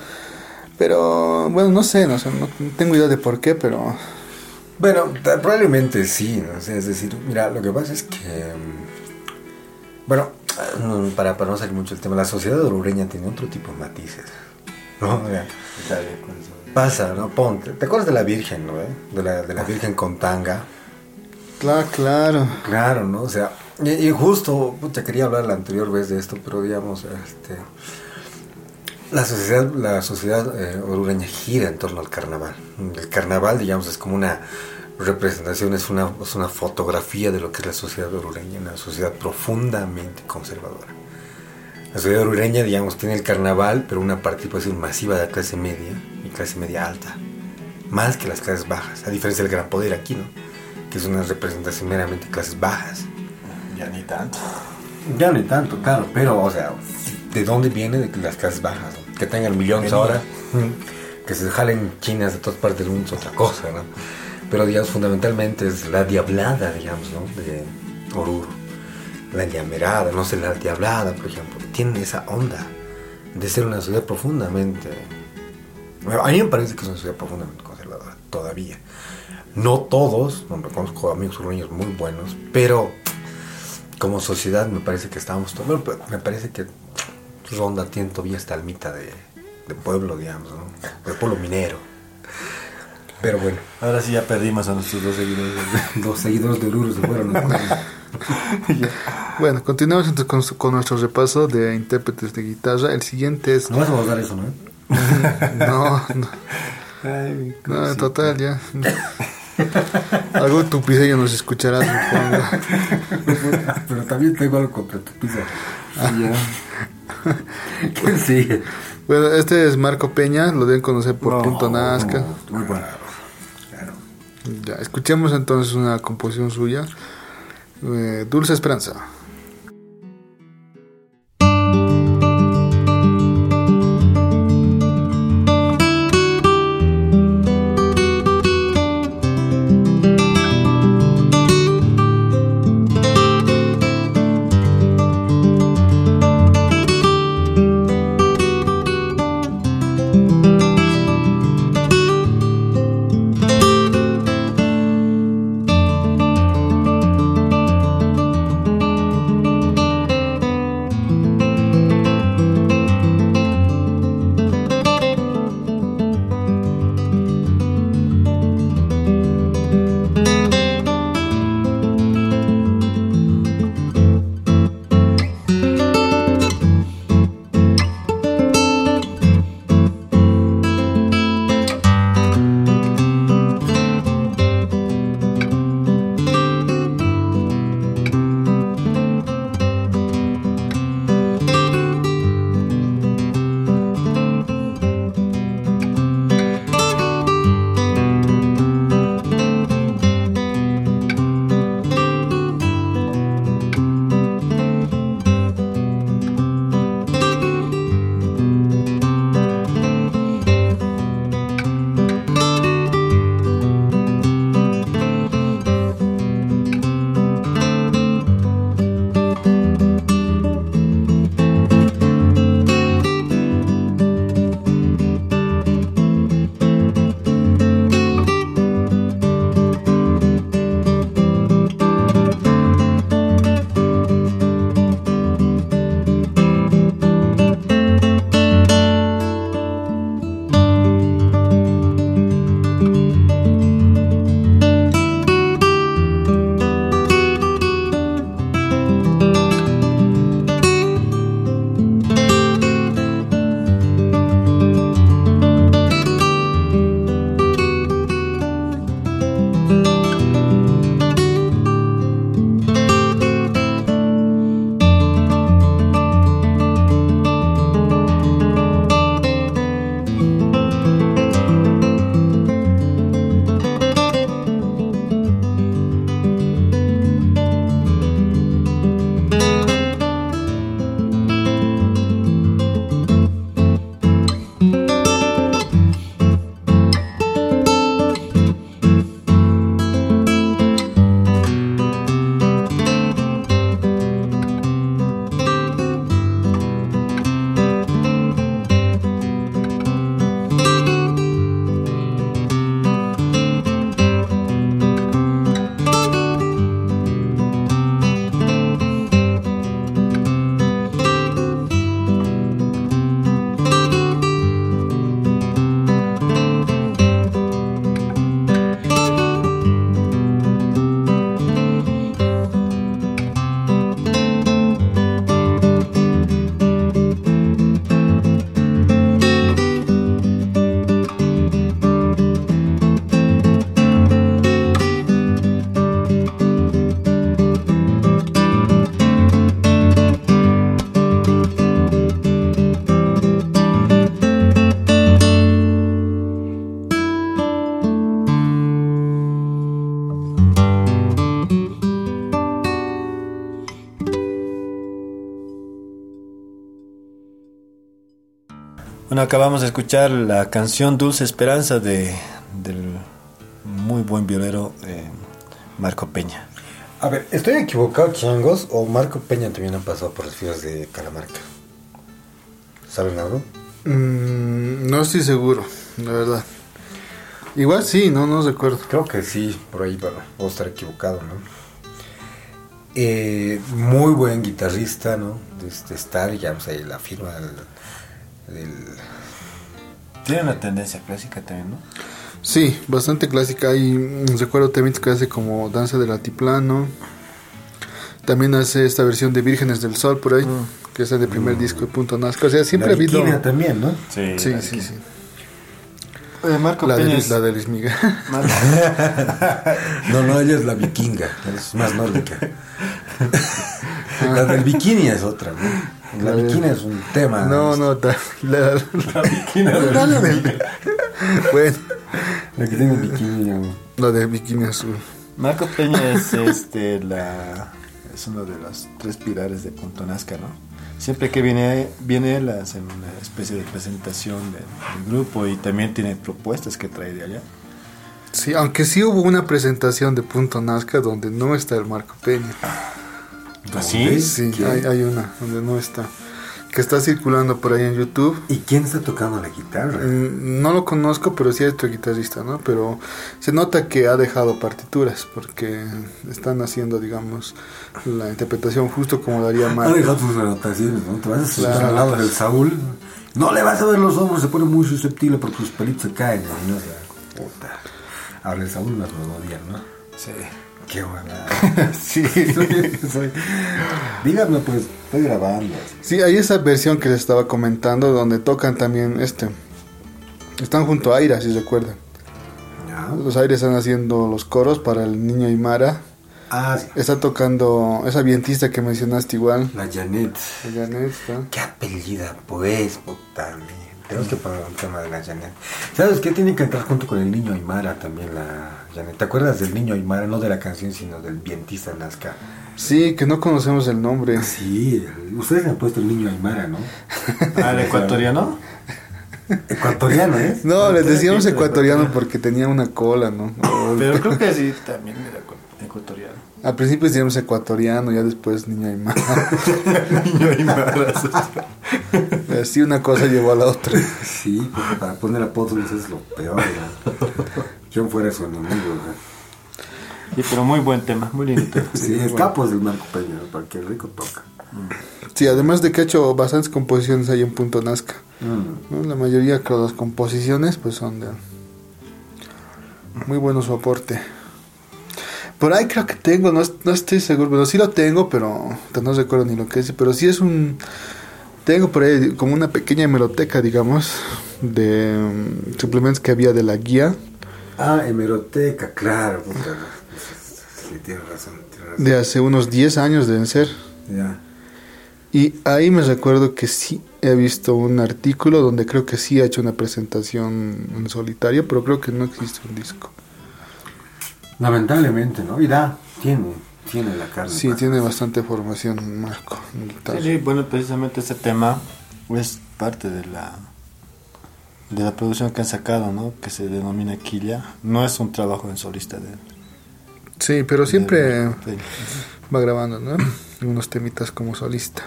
S2: Pero, bueno, no sé, no, sé, no tengo idea de por qué, pero...
S1: Bueno, probablemente sí, ¿no? O sea, es decir, mira, lo que pasa es que, mm, bueno, para, para no salir mucho el tema, la sociedad orureña tiene otro tipo de matices, ¿no? Sea, pasa, ¿no? Ponte, ¿te acuerdas de la Virgen, no? eh? De la, de la Virgen con tanga.
S2: Claro, claro.
S1: Claro, ¿no? O sea, y, justo, pucha, quería hablar la anterior vez de esto, pero digamos, este, la sociedad, la sociedad eh, orureña gira en torno al carnaval. El carnaval, digamos, es como una representación, es una, es una fotografía de lo que es la sociedad orureña, una sociedad profundamente conservadora. La sociedad orureña, digamos, tiene el carnaval, pero una participación masiva de la clase media y clase media alta, más que las clases bajas, a diferencia del gran poder aquí, ¿no? Que es una representación meramente de clases bajas.
S4: Ya ni tanto.
S1: Ya ni tanto, claro, pero, o sea, ¿de dónde viene de que las clases bajas? no? Que tengan millones ahora, que se jalen chinas de todas partes del mundo es otra cosa, ¿no? Pero, digamos, fundamentalmente es la diablada, digamos, ¿no? De Oruro. la llamerada, no sé, la diablada, por ejemplo, tienen esa onda de ser una ciudad profundamente... Bueno, a mí me parece que es una ciudad profundamente conservadora, todavía. No todos, no conozco amigos sureños muy buenos, pero como sociedad me parece que estábamos... to- bueno, me parece que Ronda tiene todavía esta almita de, de pueblo, digamos, ¿no? De pueblo minero. Pero bueno,
S3: Ahora sí ya perdimos a nuestros dos seguidores.
S1: los seguidores de Oruro se fueron. ¿no?
S2: Bueno, continuamos entonces con, nuestro repaso de intérpretes de guitarra. El siguiente es...
S1: No vas a abordar eso, ¿no?
S2: No, no,
S3: Ay,
S2: no, total ya. Algo tupideño nos escuchará, supongo.
S1: Pero también tengo algo contra tu pizza.
S2: Bueno, este es Marco Peña, lo deben conocer por Punto Nazca.
S1: Muy bueno.
S2: Ya, escuchemos entonces una composición suya, eh, Dulce Esperanza.
S3: Bueno, acabamos de escuchar la canción Dulce Esperanza de, del muy buen violero eh, Marco Peña.
S1: A ver, ¿estoy equivocado, changos? ¿O Marco Peña también ha pasado por las filas de Calamarca? ¿Saben algo?
S2: Mm, no estoy seguro, la verdad. Igual sí, no, no recuerdo.
S1: Creo que sí, por ahí va. Puedo estar equivocado, ¿no? Eh, muy buen guitarrista, ¿no? De este Star, ya pues, ahí la firma del-
S3: Tiene una tendencia clásica también, ¿no?
S2: Sí, bastante clásica. Hay, mm, recuerdo también que hace como Danza del Altiplano. También hace esta versión de Vírgenes del Sol por ahí, que es el primer disco de Punto Nazca. O sea, siempre
S1: la
S2: ha habido...
S1: También, ¿no?
S3: Sí.
S2: Sí, sí, sí.
S3: Oye, Marco
S2: La de,
S3: Peña
S2: Luis-
S3: es-
S2: la de Luis Miguel.
S1: No, no, ella es la vikinga, es más nórdica. la del bikini es otra, ¿no? La bikini es un tema.
S2: No, no, ta- la,
S3: La bikini del-
S2: bueno,
S1: La que tiene bikini, ¿no?
S2: la de Bikini Azul.
S3: Marco Peña es este la es uno de los tres pilares de Punto Nazca, ¿no? Siempre que viene viene él hacen una especie de presentación del, del grupo y también tiene propuestas que trae de allá.
S2: Sí, aunque sí hubo una presentación de Punto Nazca donde no está el Marco Peña.
S1: ¿Dónde?
S2: Sí,
S1: ¿Quién?
S2: hay, hay una donde no está. Que está circulando por ahí en YouTube.
S1: ¿Y quién está tocando la guitarra?
S2: Mm, No lo conozco, pero sí es otro guitarrista, ¿no? Pero se nota que ha dejado partituras porque están haciendo, digamos, la interpretación justo como daría
S1: Ha
S2: Marco.
S1: dejado sus anotaciones, ¿no? Te vas a sentar
S2: Claro.
S1: al lado del Saúl. No le vas a ver los hombros, se pone muy susceptible porque sus pelitos se caen, ¿no? O sea, puta. Ahora el Saúl nos lo odia, ¿no?
S3: Sí.
S1: Qué buena. sí, soy. Dígame, pues, estoy grabando.
S2: Sí, hay esa versión que les estaba comentando donde tocan también este. Están junto a Aira, si recuerdan.
S1: ¿Ya?
S2: Los Aires están haciendo los coros para el niño Aymara.
S1: Ah, sí.
S2: Está tocando esa vientista que mencionaste igual.
S1: La Janet.
S2: Janet, ¿está?
S1: Qué apellida, pues, puta mía. Tenemos que poner un tema de la Janet. ¿Sabes qué? Tiene que entrar junto con el niño Aymara también la Janet. ¿Te acuerdas del niño Aymara? No de la canción, sino del vientista Nazca.
S2: Sí, que no conocemos el nombre.
S1: Sí, ustedes le han puesto el niño Aymara, ¿no?
S3: Ah, el ecuatoriano.
S1: Ecuatoriano, ¿eh?
S2: No, les decíamos ecuatoriano porque tenía una cola, ¿no?
S3: Pero creo que sí también era ecu- ecuatoriano.
S2: Al principio decíamos ecuatoriano, ya después niño Aymara.
S3: Niño Aymaras.
S2: Así una cosa llevó a la otra.
S1: Sí, porque para poner apodos es lo peor, ¿no? Yo fuera su enemigo, ¿no?
S3: Sí, pero muy buen tema, muy lindo. tema.
S1: Sí, es capos del Marco Peña, para que el rico toca.
S2: Sí, además de que ha hecho bastantes composiciones ahí en Punto Nazca.
S1: Mm.
S2: ¿no? La mayoría de las composiciones pues son de muy bueno su aporte. Por ahí creo que tengo, no, no estoy seguro, pero sí lo tengo, pero no recuerdo ni lo que es. Pero sí es un... Tengo por ahí como una pequeña hemeroteca, digamos, de mm, suplementos que había de la guía
S1: Ah, hemeroteca, claro, puta. Sí, tienes razón, tienes razón.
S2: de hace unos 10 años deben ser.
S1: Ya.
S2: Y ahí me recuerdo que sí he visto un artículo donde creo que sí ha hecho una presentación en solitario, pero creo que no existe un disco.
S1: Lamentablemente, ¿no? Y da, tiene, tiene la carne.
S2: Sí, tiene bastante formación Marco.
S3: Sí, sí, bueno, precisamente ese tema es parte de la de la producción que han sacado, ¿no? Que se denomina Quilla. No es un trabajo en solista de él.
S2: Sí, pero siempre
S3: de-
S2: va grabando, ¿no? Unos temitas como solista.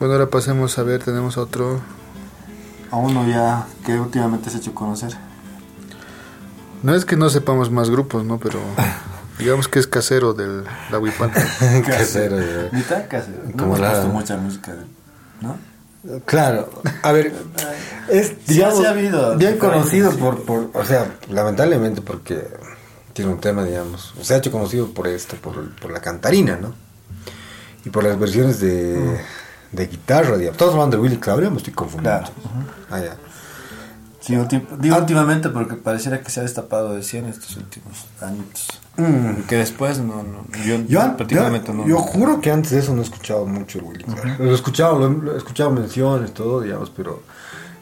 S2: Bueno, ahora pasemos a ver, tenemos otro.
S3: A uno ya que últimamente se ha hecho conocer.
S2: No es que no sepamos más grupos, ¿no? Pero digamos que es casero del la Huipán.
S1: Casero,
S3: tan casero. No
S1: Como
S3: hemos
S1: la-
S3: puesto mucha música, ¿no?
S1: Claro, a ver, es
S3: Sí,
S1: digamos,
S3: sí ha habido
S1: bien conocido
S3: sí.
S1: por, por, o sea, lamentablemente porque tiene un tema, digamos, se ha hecho conocido por esto, por, por la cantarina, ¿no? Y por las versiones de, de guitarra, digamos. Todos hablando de Willy Claudio, me estoy confundiendo.
S3: Claro.
S1: Ah, ya.
S3: Sí, digo últimamente porque pareciera que se ha destapado de 100 estos últimos años.
S1: Mm.
S3: Que después no, no yo,
S1: yo,
S3: no.
S1: yo juro que antes de eso no he escuchado mucho el Willy. Lo he escuchado, lo, he- lo he escuchado menciones, todo, digamos, pero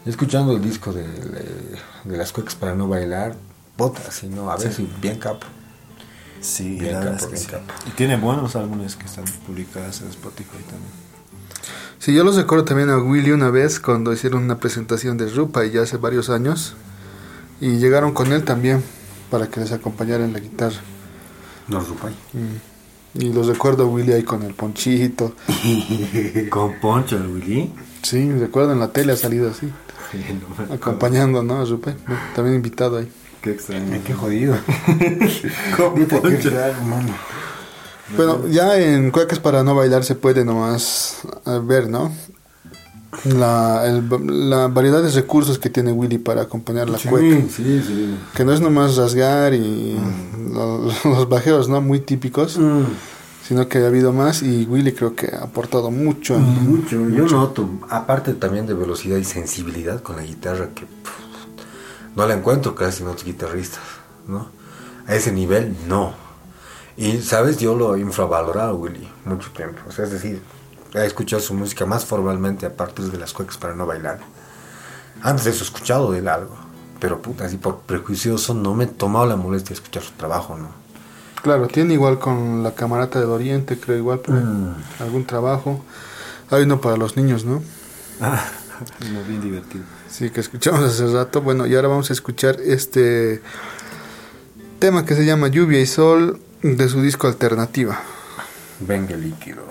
S1: escuchando el disco de, de, de las cuecas para no bailar, bota, así, ¿no? A ver si bien capo.
S3: Sí,
S1: Bien capo,
S3: es que
S1: bien
S3: sí.
S1: capo.
S3: Y tiene buenos álbumes que están publicados en Spotify también.
S2: Sí, yo los recuerdo también a Willy una vez cuando hicieron una presentación de Rupa y ya hace varios años. Y llegaron con él también para que les acompañara en la guitarra.
S1: No, Rupay.
S2: Y los recuerdo a Willy ahí con el ponchito.
S4: Con Poncho, el Willy.
S2: Sí, recuerdo en la tele ha salido así,
S4: No
S2: acompañando, ¿no? A Rupay. También invitado ahí.
S3: Qué extraño.
S1: Qué jodido.
S4: Con Poncho.
S1: qué raro, mano.
S2: Bueno, ya en Cuecas para no bailar se puede nomás eh, ver, ¿no? La, el- la variedad de recursos que tiene Willy para acompañar la cueca.
S1: sí, sí.
S2: Que no es nomás rasgar y lo- los bajeos, ¿no? Muy típicos, sino que ha habido más y Willy creo que ha aportado mucho.
S1: Mucho. Yo noto, aparte también de velocidad y sensibilidad con la guitarra, que pff, no la encuentro casi en otros guitarristas, ¿no? A ese nivel, no. Y, ¿sabes? Yo lo he infravalorado, Willy, mucho tiempo. O sea, es decir, he escuchado su música más formalmente a partir de las cuecas para no bailar. Antes de eso he escuchado de él algo. Pero, puta, así por prejuicioso no me he tomado la molestia de escuchar su trabajo, ¿no?
S2: Claro, tiene igual con la camarata del Oriente, creo igual, por ahí, algún trabajo. Hay uno para los niños, ¿no?
S3: Ah, no, bien divertido.
S2: Sí, que escuchamos hace rato. Bueno, y ahora vamos a escuchar este tema que se llama Lluvia y Sol de su disco Alternativa.
S1: Venga líquido.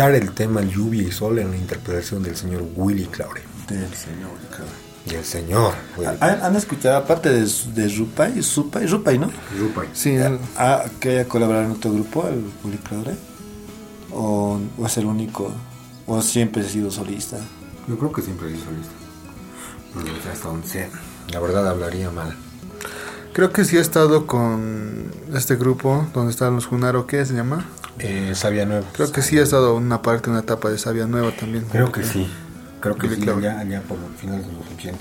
S1: Escuchar el tema Lluvia y Sol en la interpretación del señor Willy Claure.
S3: Del señor, claro.
S1: Y el señor Willy.
S3: ¿Han, han escuchado, aparte de, de Rupay, Supay, Rupay, ¿no?
S1: Rupay.
S2: Sí,
S3: Ah, que haya colaborado en otro grupo, el Willy Claure? ¿O, ¿O es el único? ¿O siempre ha sido solista?
S1: Yo creo que siempre hizo listo. Pero hasta donde sé. La verdad hablaría mal.
S2: creo que sí ha estado con este grupo donde están los Junaro, ¿qué se llama?
S1: Eh, Sabia Nueva.
S2: Creo que sí ha estado una parte, una etapa de Sabia Nueva también.
S1: Creo que sí. Creo que sí,
S2: Claure.
S1: allá, allá por los finales de los 80.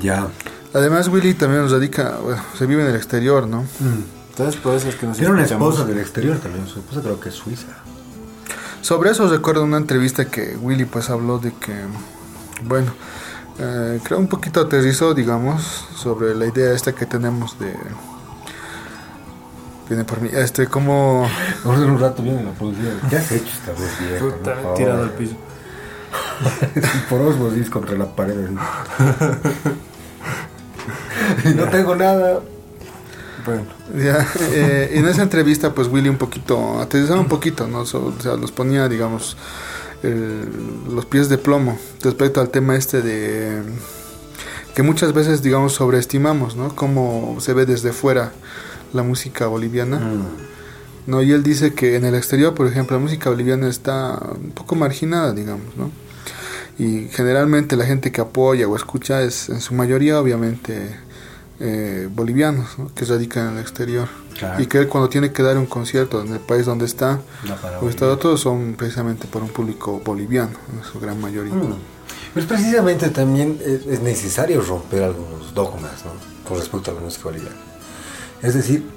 S1: Ya.
S2: Además, Willy también radica, bueno, se vive en el exterior, ¿no?
S3: Entonces, por eso es que nos
S1: Tiene una esposa del exterior también. Su esposa creo que es suiza.
S2: Sobre eso recuerdo una entrevista que Willy pues habló de que, bueno, eh, creo un poquito aterrizó, digamos, sobre la idea esta que tenemos de... Viene por mí, este, como...
S1: Vamos a hacer un rato bien en la producción. ¿Qué has hecho esta vez, viejo?
S3: Tirado al piso.
S1: por osmosis contra la pared. no tengo nada.
S3: Bueno,
S2: Ya, eh, en esa entrevista pues Willy un poquito, aterrizaba un poquito, ¿no? So- o sea, los ponía, digamos, los pies de plomo respecto al tema este de que muchas veces, digamos, sobreestimamos, ¿no? Cómo se ve desde fuera la música boliviana. No, y él dice que en el exterior, por ejemplo, la música boliviana está un poco marginada, digamos, ¿no? Y generalmente la gente que apoya o escucha es en su mayoría, obviamente, eh, bolivianos, ¿no? que radican en el exterior.
S1: Claro.
S2: Y que él cuando tiene que dar un concierto en el país donde está,
S1: para
S2: o está todos son precisamente por un público boliviano, en su gran mayoría.
S1: Mm. Pues precisamente también es necesario romper algunos dogmas ¿no? con respecto a la música boliviana. Es decir,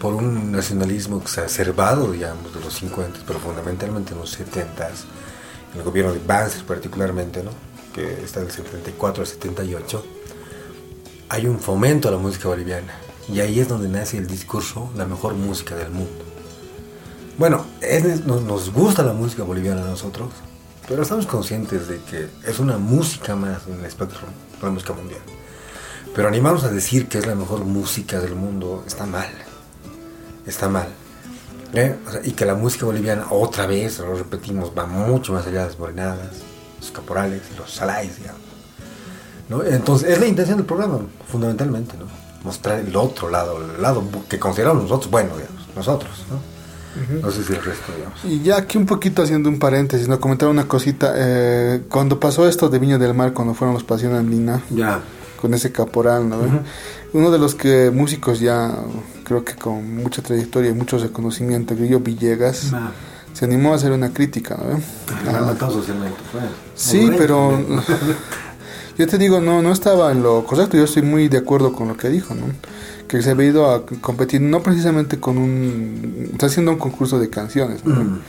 S1: por un nacionalismo exacerbado, digamos, de los 50, pero fundamentalmente en los 70, en el gobierno de Banzer particularmente, ¿no? que está del 74 al 78, hay un fomento a la música boliviana. Y ahí es donde nace el discurso, la mejor música del mundo. Bueno, nos, nos gusta la música boliviana a nosotros, pero estamos conscientes de que es una música más en el espectro de la música mundial. Pero animarnos a decir que es la mejor música del mundo está mal. Está mal. ¿Eh? O sea, y que la música boliviana, otra vez, lo repetimos, va mucho más allá de las morenadas, los caporales, los salais, digamos. ¿no? Entonces, es la intención del programa, fundamentalmente, ¿no? Mostrar el otro lado, el lado que consideramos nosotros, bueno, digamos, nosotros, ¿no? No sé si el resto, digamos.
S2: Y ya aquí un poquito haciendo un paréntesis, no comentar una cosita. eh, cuando pasó esto de Viña del Mar, cuando fueron los Pasión Andina,
S1: Ya.
S2: Con ese caporal, ¿no? Uno de los que músicos ya, creo que con mucha trayectoria y mucho reconocimiento, Grillo Villegas, se animó a hacer una crítica, ¿no? Ah,
S1: pues.
S2: Sí, pero yo te digo, no, no estaba en lo correcto. Yo estoy muy de acuerdo con lo que dijo, ¿no? Que se había ido a competir, no precisamente con un. Está haciendo un concurso de canciones, ¿no?
S1: Mm.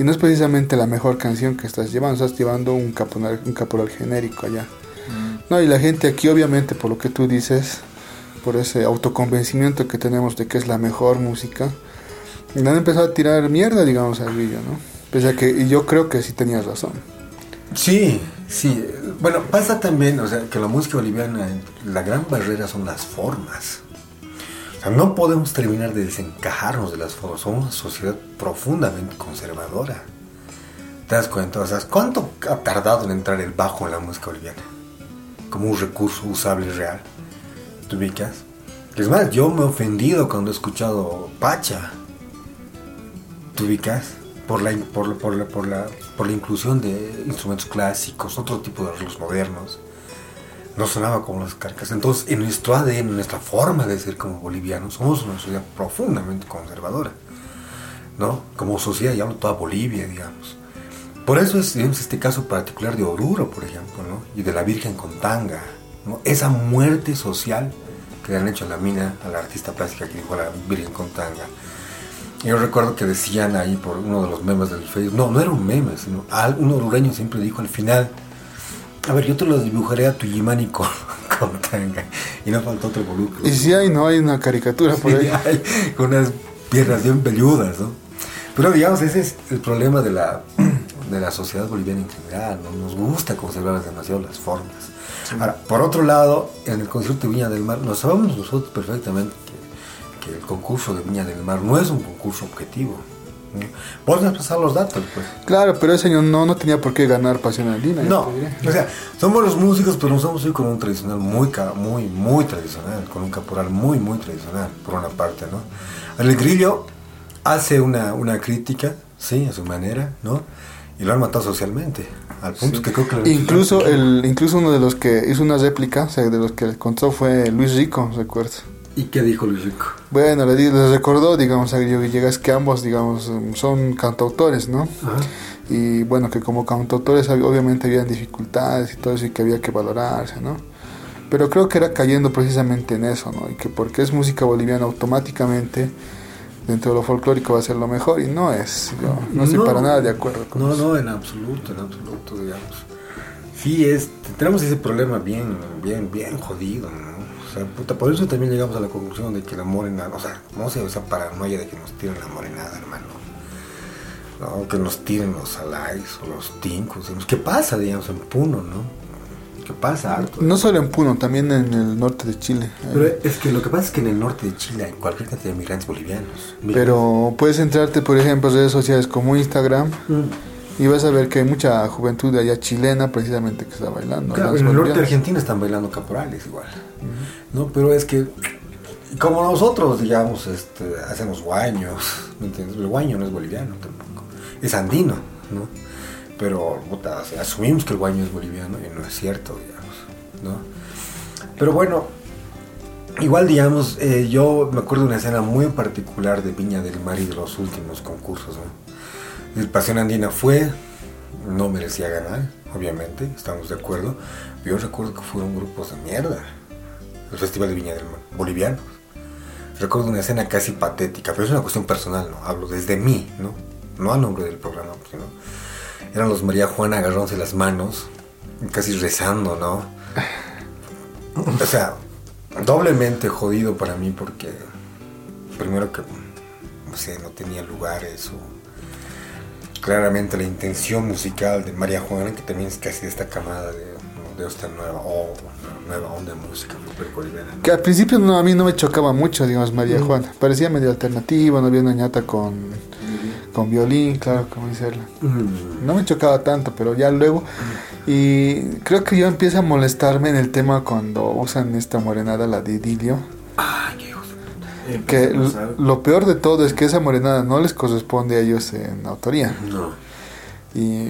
S2: Y no es precisamente la mejor canción que estás llevando, estás llevando un caporal, un caporal genérico allá. No, y la gente aquí, obviamente, por lo que tú dices, por ese autoconvencimiento que tenemos de que es la mejor música, han empezado a tirar mierda, digamos, al Grillo, ¿no? Pese que, y yo creo que sí tenías razón.
S1: Sí, sí. Bueno, pasa también, o sea, que la música boliviana, la gran barrera son las formas. O sea, no podemos terminar de desencajarnos de las formas. Somos una sociedad profundamente conservadora. ¿Te das cuenta? O sea, ¿cuánto ha tardado en entrar el bajo en la música boliviana? Como un recurso usable real. ¿Te ubicas? Es más, yo me he ofendido cuando he escuchado Pacha. ¿Te ubicas? Por la, por, por, la, por, la, por la inclusión de instrumentos clásicos, otro tipo de arreglos modernos. No sonaba como las carcas. Entonces, en nuestro ADN, en nuestra forma de ser como bolivianos, somos una sociedad profundamente conservadora. ¿No? Como sociedad, y hablo toda Bolivia, digamos. Por eso es digamos, este caso particular de Oruro, por ejemplo, ¿no? Y de la Virgen con tanga, ¿no? Esa muerte social que le han hecho a la mina, a la artista plástica que dijo a la Virgen con tanga. Yo recuerdo que decían ahí por uno de los memes del Facebook, no, no era un meme, sino un orureño siempre dijo al final, a ver, yo te lo dibujaré a tu Yimani con, con tanga. Y no faltó otro volumen.
S2: Y si hay, no hay una caricatura por ahí.
S1: hay con unas piernas bien peludas, ¿no? Pero digamos, ese es el problema de la, de la sociedad boliviana en general, ¿no? Nos gusta conservar demasiado las formas. Ahora, por otro lado, en el concierto de Viña del Mar, nos sabemos nosotros perfectamente que, que el concurso de Viña del Mar no es un concurso objetivo. ¿no? Puedes pasar los datos, pues.
S2: Claro, pero ese año no, no tenía por qué ganar Pasión Andina.
S1: No, o sea, somos los músicos, pero no somos hoy con un tradicional muy, muy, muy tradicional, con un caporal muy, muy tradicional, por una parte, ¿no? El grillo hace una, una crítica, sí, a su manera, ¿no? Y lo han matado socialmente, al punto que creo que... lo-
S2: Incluso, el, incluso uno de los que hizo una réplica, o sea, de los que le contó fue Luis Rico, recuerdo.
S1: ¿Y qué dijo Luis Rico?
S2: Bueno, le, di- les recordó, digamos, a Grillo Villegas que ambos, digamos, son cantautores, ¿no? Y bueno, que como cantautores obviamente habían dificultades y todo eso y que había que valorarse, ¿no? Pero creo que era cayendo precisamente en eso, ¿no? Y que porque es música boliviana automáticamente dentro de lo folclórico va a ser lo mejor y no es, yo no estoy
S1: No.
S2: para nada de acuerdo con
S1: No,
S2: eso.
S1: no, en absoluto, en absoluto, digamos. Sí, es, tenemos ese problema bien, bien, bien jodido, ¿no? O sea, puta, por eso también llegamos a la conclusión de que la morenada, o sea, no sé, esa paranoia de que nos tiren la morenada, hermano. No, que nos tiren los alais o los tincos. digamos. ¿Qué pasa, digamos, en Puno, no? ¿Qué pasa harto?
S2: No solo en Puno, también en el norte de Chile.
S1: Pero es que lo que pasa es que en el norte de Chile hay cualquier cantidad de migrantes bolivianos.
S2: Pero puedes entrarte, por ejemplo, en redes sociales como Instagram y vas a ver que hay mucha juventud de allá chilena precisamente que está bailando.
S1: Claro, en el norte de. Argentina están bailando caporales igual. No, pero es que como nosotros, digamos, este, hacemos guaños, ¿me entiendes? El guaño no es boliviano tampoco, es andino, ¿no? Pero puta, asumimos que el guaño es boliviano y no es cierto, digamos, ¿no? Pero bueno, igual digamos, eh, yo me acuerdo de una escena muy particular de Viña del Mar y de los últimos concursos, ¿no? El Pasión Andina fue, no merecía ganar, obviamente, estamos de acuerdo. Yo recuerdo que fueron grupos de mierda. El Festival de Viña del Mar, bolivianos. Recuerdo una escena casi patética, pero es una cuestión personal, ¿no? Hablo desde mí, ¿no? No a nombre del programa, sino... Eran los María Juana agarrándose las manos, casi rezando, ¿no? O sea, doblemente jodido para mí porque... Primero que, no sé, no tenía lugares o claramente la intención musical de María Juana, que también es casi de esta camada de, de esta nueva, o nueva onda de música. ¿no?
S2: Que al principio no, a mí no me chocaba mucho, digamos, María Juana. Parecía medio alternativa, no había una ñata con, con violín, claro, como dicerlo.
S1: Mm.
S2: No me chocaba tanto, pero ya luego. Y creo que yo empiezo a molestarme en el tema cuando usan esta morenada, la de idilio.
S1: Ay, qué.
S2: Que lo peor de todo es que esa morenada no les corresponde a ellos en autoría.
S1: No.
S2: Y,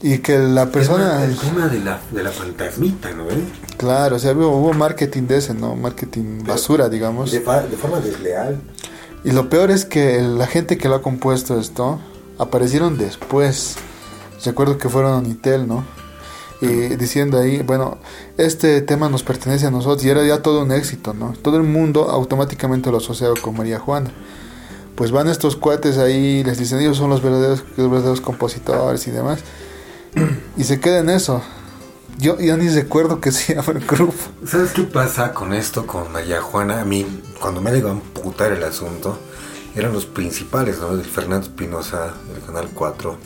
S2: y que la persona.
S1: El tema de la, de la fantasmita, ¿no? ¿Eh?
S2: Claro, o sea, hubo, hubo marketing de ese, ¿no? Marketing basura, digamos.
S1: De, fa- de forma desleal.
S2: Y lo peor es que la gente que lo ha compuesto esto aparecieron después. Recuerdo que fueron a Unitel, ¿no? Y diciendo ahí, bueno, este tema nos pertenece a nosotros y era ya todo un éxito, ¿no? Todo el mundo automáticamente lo asociaba con María Juana. Pues van estos cuates ahí, les dicen ellos son los verdaderos, los verdaderos compositores y demás. Y se queda en eso. Yo ya ni recuerdo que se llama el grupo.
S1: ¿Sabes qué pasa con esto, con María Juana? A mí, cuando me llegó a amputar el asunto, eran los principales, ¿no? El Fernando Espinosa, del Canal 4.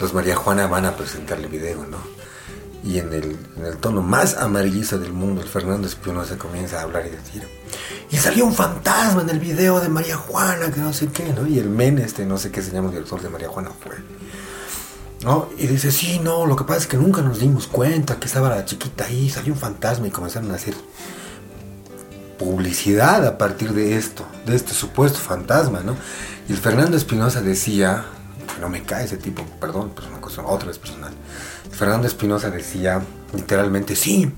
S1: Los María Juana van a presentarle video, ¿no? Y en el, en el tono más amarillista del mundo, el Fernando Espinosa comienza a hablar y decir, y salió un fantasma en el video de María Juana, que no sé qué, ¿no? Y el men, este, no sé qué se llama, el director de María Juana fue. ¿No? Y dice, sí, no, lo que pasa es que nunca nos dimos cuenta que estaba la chiquita ahí, salió un fantasma y comenzaron a hacer publicidad a partir de esto, de este supuesto fantasma, ¿no? Y el Fernando Espinosa decía, no me cae ese tipo, perdón, pero es una cuestión otra vez personal. El Fernando Espinosa decía literalmente, sí,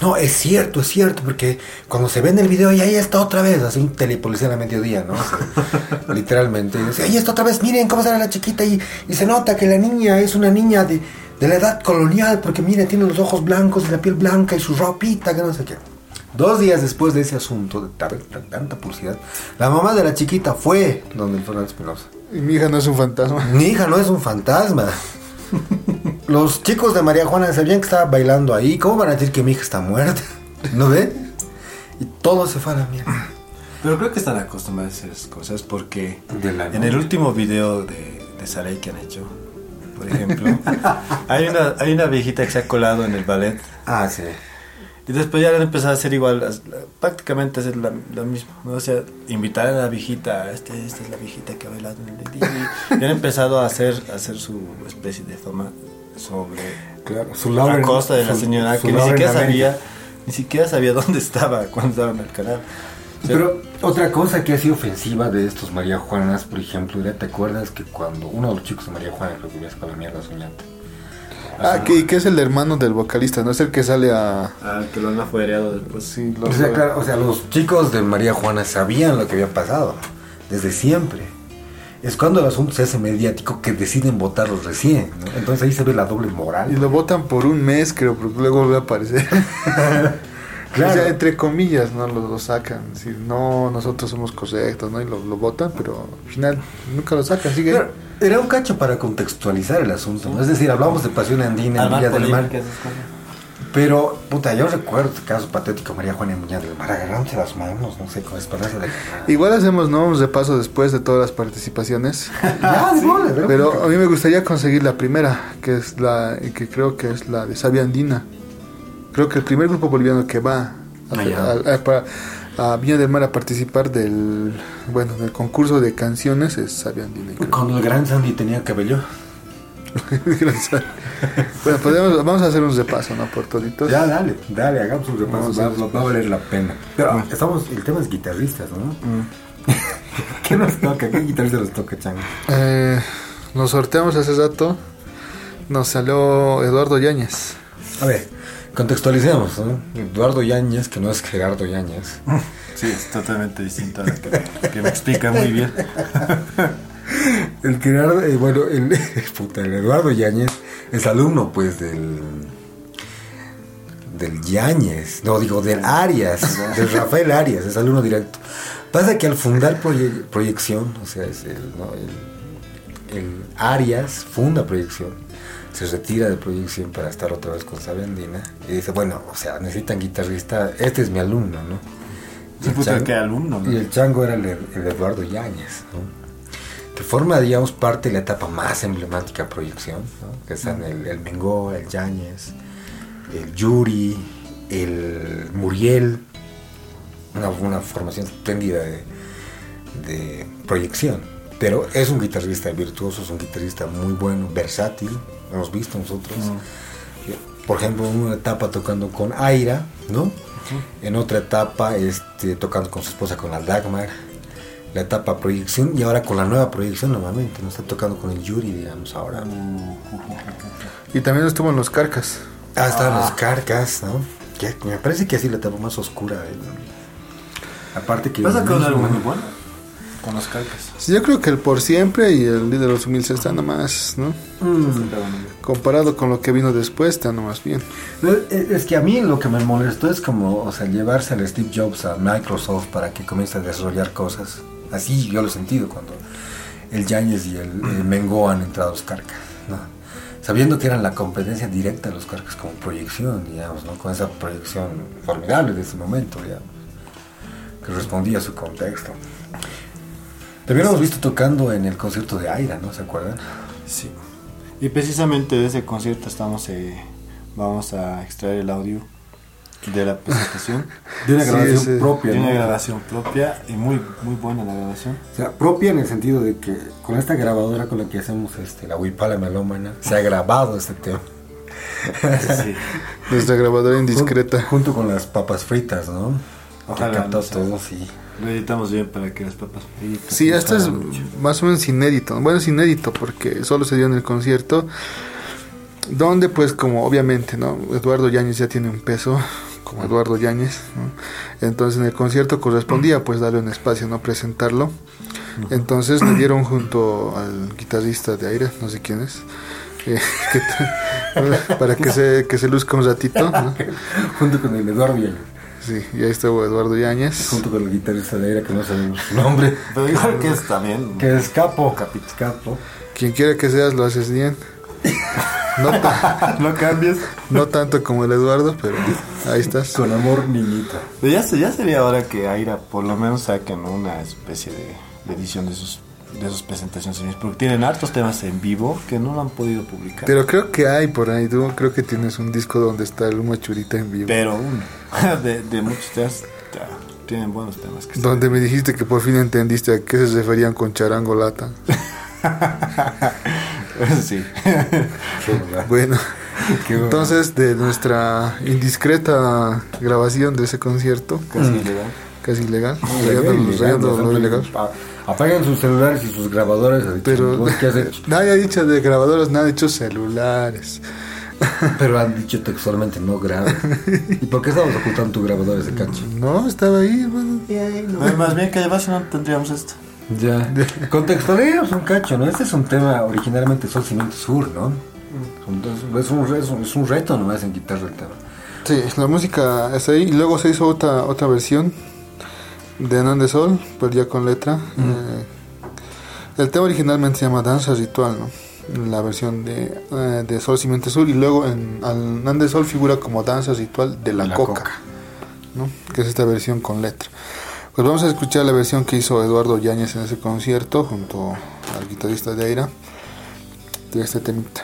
S1: no, es cierto, es cierto, porque cuando se ve en el video y ahí está otra vez, así un telepolicía a mediodía, ¿no? O sea, literalmente, y decía, ahí está otra vez, miren cómo sale la chiquita y, y se nota que la niña es una niña de, de la edad colonial, porque miren, tiene los ojos blancos y la piel blanca y su ropita, que no sé qué. Dos días después de ese asunto, de ta- ta- tanta publicidad, la mamá de la chiquita fue donde el Fernando Espinosa.
S2: Y mi hija no es un fantasma.
S1: Mi hija no es un fantasma. Los chicos de María Juana sabían que estaba bailando ahí. ¿Cómo van a decir que mi hija está muerta? ¿No ve? Y todo se fue a la mierda.
S3: Pero creo que están acostumbrados a esas cosas porque
S1: De la
S3: en el último video de, de Saray que han hecho, por ejemplo, hay una, hay una viejita que se ha colado en el ballet
S1: Ah, sí.
S3: Y después ya han empezado a hacer igual, la- prácticamente hacer la- lo mismo, ¿no? O sea, invitar a la viejita, este, esta es la viejita que ha bailado en el DJ. Y han empezado a hacer, a hacer su especie de fama sobre
S1: Claro, su
S3: la
S1: Lauren-
S3: costa de la señora que ni siquiera sabía, ni siquiera sabía dónde estaba cuando estaba en el canal. O sea,
S1: Pero otra cosa que ha sido ofensiva de estos María Juanas, por ejemplo, ¿te acuerdas que cuando uno de los chicos de María Juana, creo que había sacado mierda soñante?
S2: Ah, que, que es el hermano del vocalista, ¿no? Es el que sale a...
S3: al que lo han afuereado después.
S2: Sí, lo-
S1: O sea, claro, o sea, los chicos de María Juana sabían lo que había pasado, desde siempre. Es cuando el asunto se hace mediático que deciden votarlos recién, ¿no? Entonces ahí se ve la doble
S2: Y
S1: moral.
S2: lo votan por un mes, creo, porque luego vuelve a aparecer.
S1: Claro.
S2: O sea, entre comillas, ¿no? Lo, lo sacan. Es decir, no, nosotros somos correctos, ¿no? Y lo, lo votan, pero al final nunca lo sacan. Sigue.
S1: Claro, era un cacho para contextualizar el asunto, ¿no? Es decir, hablamos de Pasión Andina, en Villa del Mar. Pero, puta, yo recuerdo el caso patético de María Juana Muñoz del Mar, agarrándose las manos, no sé, con esperanza de.
S2: Igual hacemos, ¿no? Un repaso después de todas las participaciones.
S1: Ya, de bola, ¿verdad?
S2: Pero a mí me gustaría conseguir la primera, que es la que creo que es la de Sabia Andina. Creo que el primer grupo boliviano que va a,
S1: Ah,
S2: a- para- a Viña del Mar a participar del bueno del concurso de canciones es Sabia Andina. creo.
S1: Cuando el gran Sandy tenía cabello.
S2: Bueno, podemos, vamos a hacer un repaso, ¿no? Por toditos.
S1: Ya, dale, dale, hagamos un repaso, va,
S2: a-
S1: va- va a valer la pena. Pero estamos, el tema es guitarristas, ¿no? ¿Qué nos toca? ¿Qué guitarrista nos toca, Chango?
S2: Eh, nos sorteamos hace rato. Nos salió Eduardo Yáñez.
S1: A ver, contextualicemos, ¿no? Eduardo Yáñez, que no es Gerardo Yáñez.
S3: Sí, es totalmente distinto a lo que, que me explica muy bien.
S1: El Gerardo, eh, bueno, el, puta, el Eduardo Yáñez es alumno, pues, del. del Yáñez, no digo, del Arias, del Rafael Arias, es alumno directo. Pasa que al fundar Proye- Proyección, o sea, es el, ¿no? el, el Arias funda Proyección, se retira de Proyección para estar otra vez con Sabandina y dice, bueno, o sea, necesitan guitarrista, este es mi alumno, ¿no?
S3: Sí,
S1: El
S3: puta,
S1: chango-
S3: qué alumno, ¿no?
S1: Y el chango era el, el Eduardo Yáñez, ¿no? que forma, digamos, parte de la etapa más emblemática de proyección, ¿no? que están el, el Mengó, el Yáñez, el Yuri, el Muriel, una, una formación espléndida de, de proyección. Pero es un guitarrista virtuoso, es un guitarrista muy bueno, versátil, hemos visto nosotros. Por ejemplo, en una etapa tocando con Aira, ¿no? En otra etapa este, tocando con su esposa, con la Dagmar. La etapa proyección y ahora con la nueva proyección nuevamente. No está tocando con el Yuri, digamos, ahora.
S2: Y también estuvo en los Carcas.
S1: Ah, estaban los carcas, ¿no? Que me parece que así la etapa más oscura. Aparte que...
S3: ¿Vas a
S1: mismo-
S3: álbum muy bueno? Con los calcas.
S2: Sí, yo creo que el Por Siempre y el líder de los humildes están nomás, ¿no? Comparado con lo que vino después, está nomás bien.
S1: No, Es es que a mí lo que me molestó es como, o sea, llevarse al Steve Jobs a Microsoft para que comience a desarrollar cosas. Así yo lo he sentido cuando el Yáñez y el, el Mengo han entrado a los carcas, ¿no? Sabiendo que eran la competencia directa de los carcas como proyección, digamos, ¿no? Con esa proyección formidable de ese momento, digamos, que respondía a su contexto. También lo hemos visto tocando en el concierto de Aira, ¿no? ¿Se acuerdan?
S3: Sí. Y precisamente de ese concierto estamos, eh, vamos a extraer el audio de la presentación.
S1: De una
S2: Sí,
S1: grabación
S2: ese-
S1: propia,
S3: De una
S1: ¿no?
S3: grabación propia y muy, muy buena la grabación.
S1: O sea, propia en el sentido de que con esta grabadora con la que hacemos este, la Huipala Melómana, se ha grabado este tema.
S3: Sí.
S2: Nuestra grabadora indiscreta.
S1: Jun- Junto con las papas fritas, ¿no?
S3: Ojalá
S1: que captó
S3: no
S1: todo, sí.
S3: Lo editamos bien para que las papas fritas.
S2: Sí, esto es
S3: mucho.
S2: más o menos inédito. Bueno, es inédito porque solo se dio en el concierto. Donde, pues, como obviamente, ¿no? Eduardo Yáñez ya tiene un peso, como Eduardo Yáñez, ¿no? Entonces en el concierto correspondía, pues, darle un espacio, ¿no? Presentarlo. Entonces le dieron junto al guitarrista de aire, no sé quién es, eh, que para que se, que se luzca un ratito, ¿no?
S1: Junto con el Eduardo Yáñez.
S2: Sí, y ahí estuvo Eduardo Yáñez.
S1: Junto con el guitarrista de aire que no sabemos su nombre.
S3: Pero igual que es también.
S1: Que es Capo. Capo.
S2: Quien quiera que seas, lo haces bien. No,
S3: cambies.
S2: no tanto como el Eduardo, pero ahí estás.
S1: Con amor, niñita.
S3: Ya, se- ya sería hora que Aira por lo menos saquen una especie de, de edición de sus de sus presentaciones en porque tienen hartos temas en vivo que no lo han podido publicar.
S2: Pero creo que hay por ahí, tú creo que tienes un disco donde está el Humo Churita en vivo.
S3: Pero uno, de, de muchos temas, ya, tienen buenos temas. Que
S2: Donde me dijiste que por fin entendiste a qué se referían con charango lata.
S3: sí.
S2: Bueno,
S1: bueno.
S2: entonces de nuestra indiscreta grabación de ese concierto,
S3: Casi ilegal.
S2: casi ilegal, rayando, lo ilegal.
S1: Apaguen sus celulares y sus grabadores.
S2: Pero
S1: ¿Vos qué has hecho?
S2: nadie ha dicho de grabadores, nadie ha dicho celulares.
S1: Pero han dicho textualmente no grabes. ¿Y por qué estabas ocultando tu grabador ese cancho?
S2: No, estaba ahí, bueno.
S3: No, más bien que además no tendríamos esto.
S1: Ya. Contextualizamos un cacho, ¿no? Este es un tema originalmente Sol Cimiento Sur, ¿no? Es un, es un, es un reto nomás en quitarle el tema.
S2: Sí, la música es ahí. Y luego se hizo otra, otra versión de Anán de Sol, pero ya con letra. Eh, el tema originalmente se llama Danza Ritual, ¿no? La versión de, eh, de Sol Cimiento Sur. Y luego en Anán de Sol figura como Danza Ritual de la,
S1: La
S2: coca,
S1: coca.
S2: ¿no? Que es esta versión con letra. Pues vamos a escuchar la versión que hizo Eduardo Yáñez en ese concierto junto al guitarrista de Aira de este temita.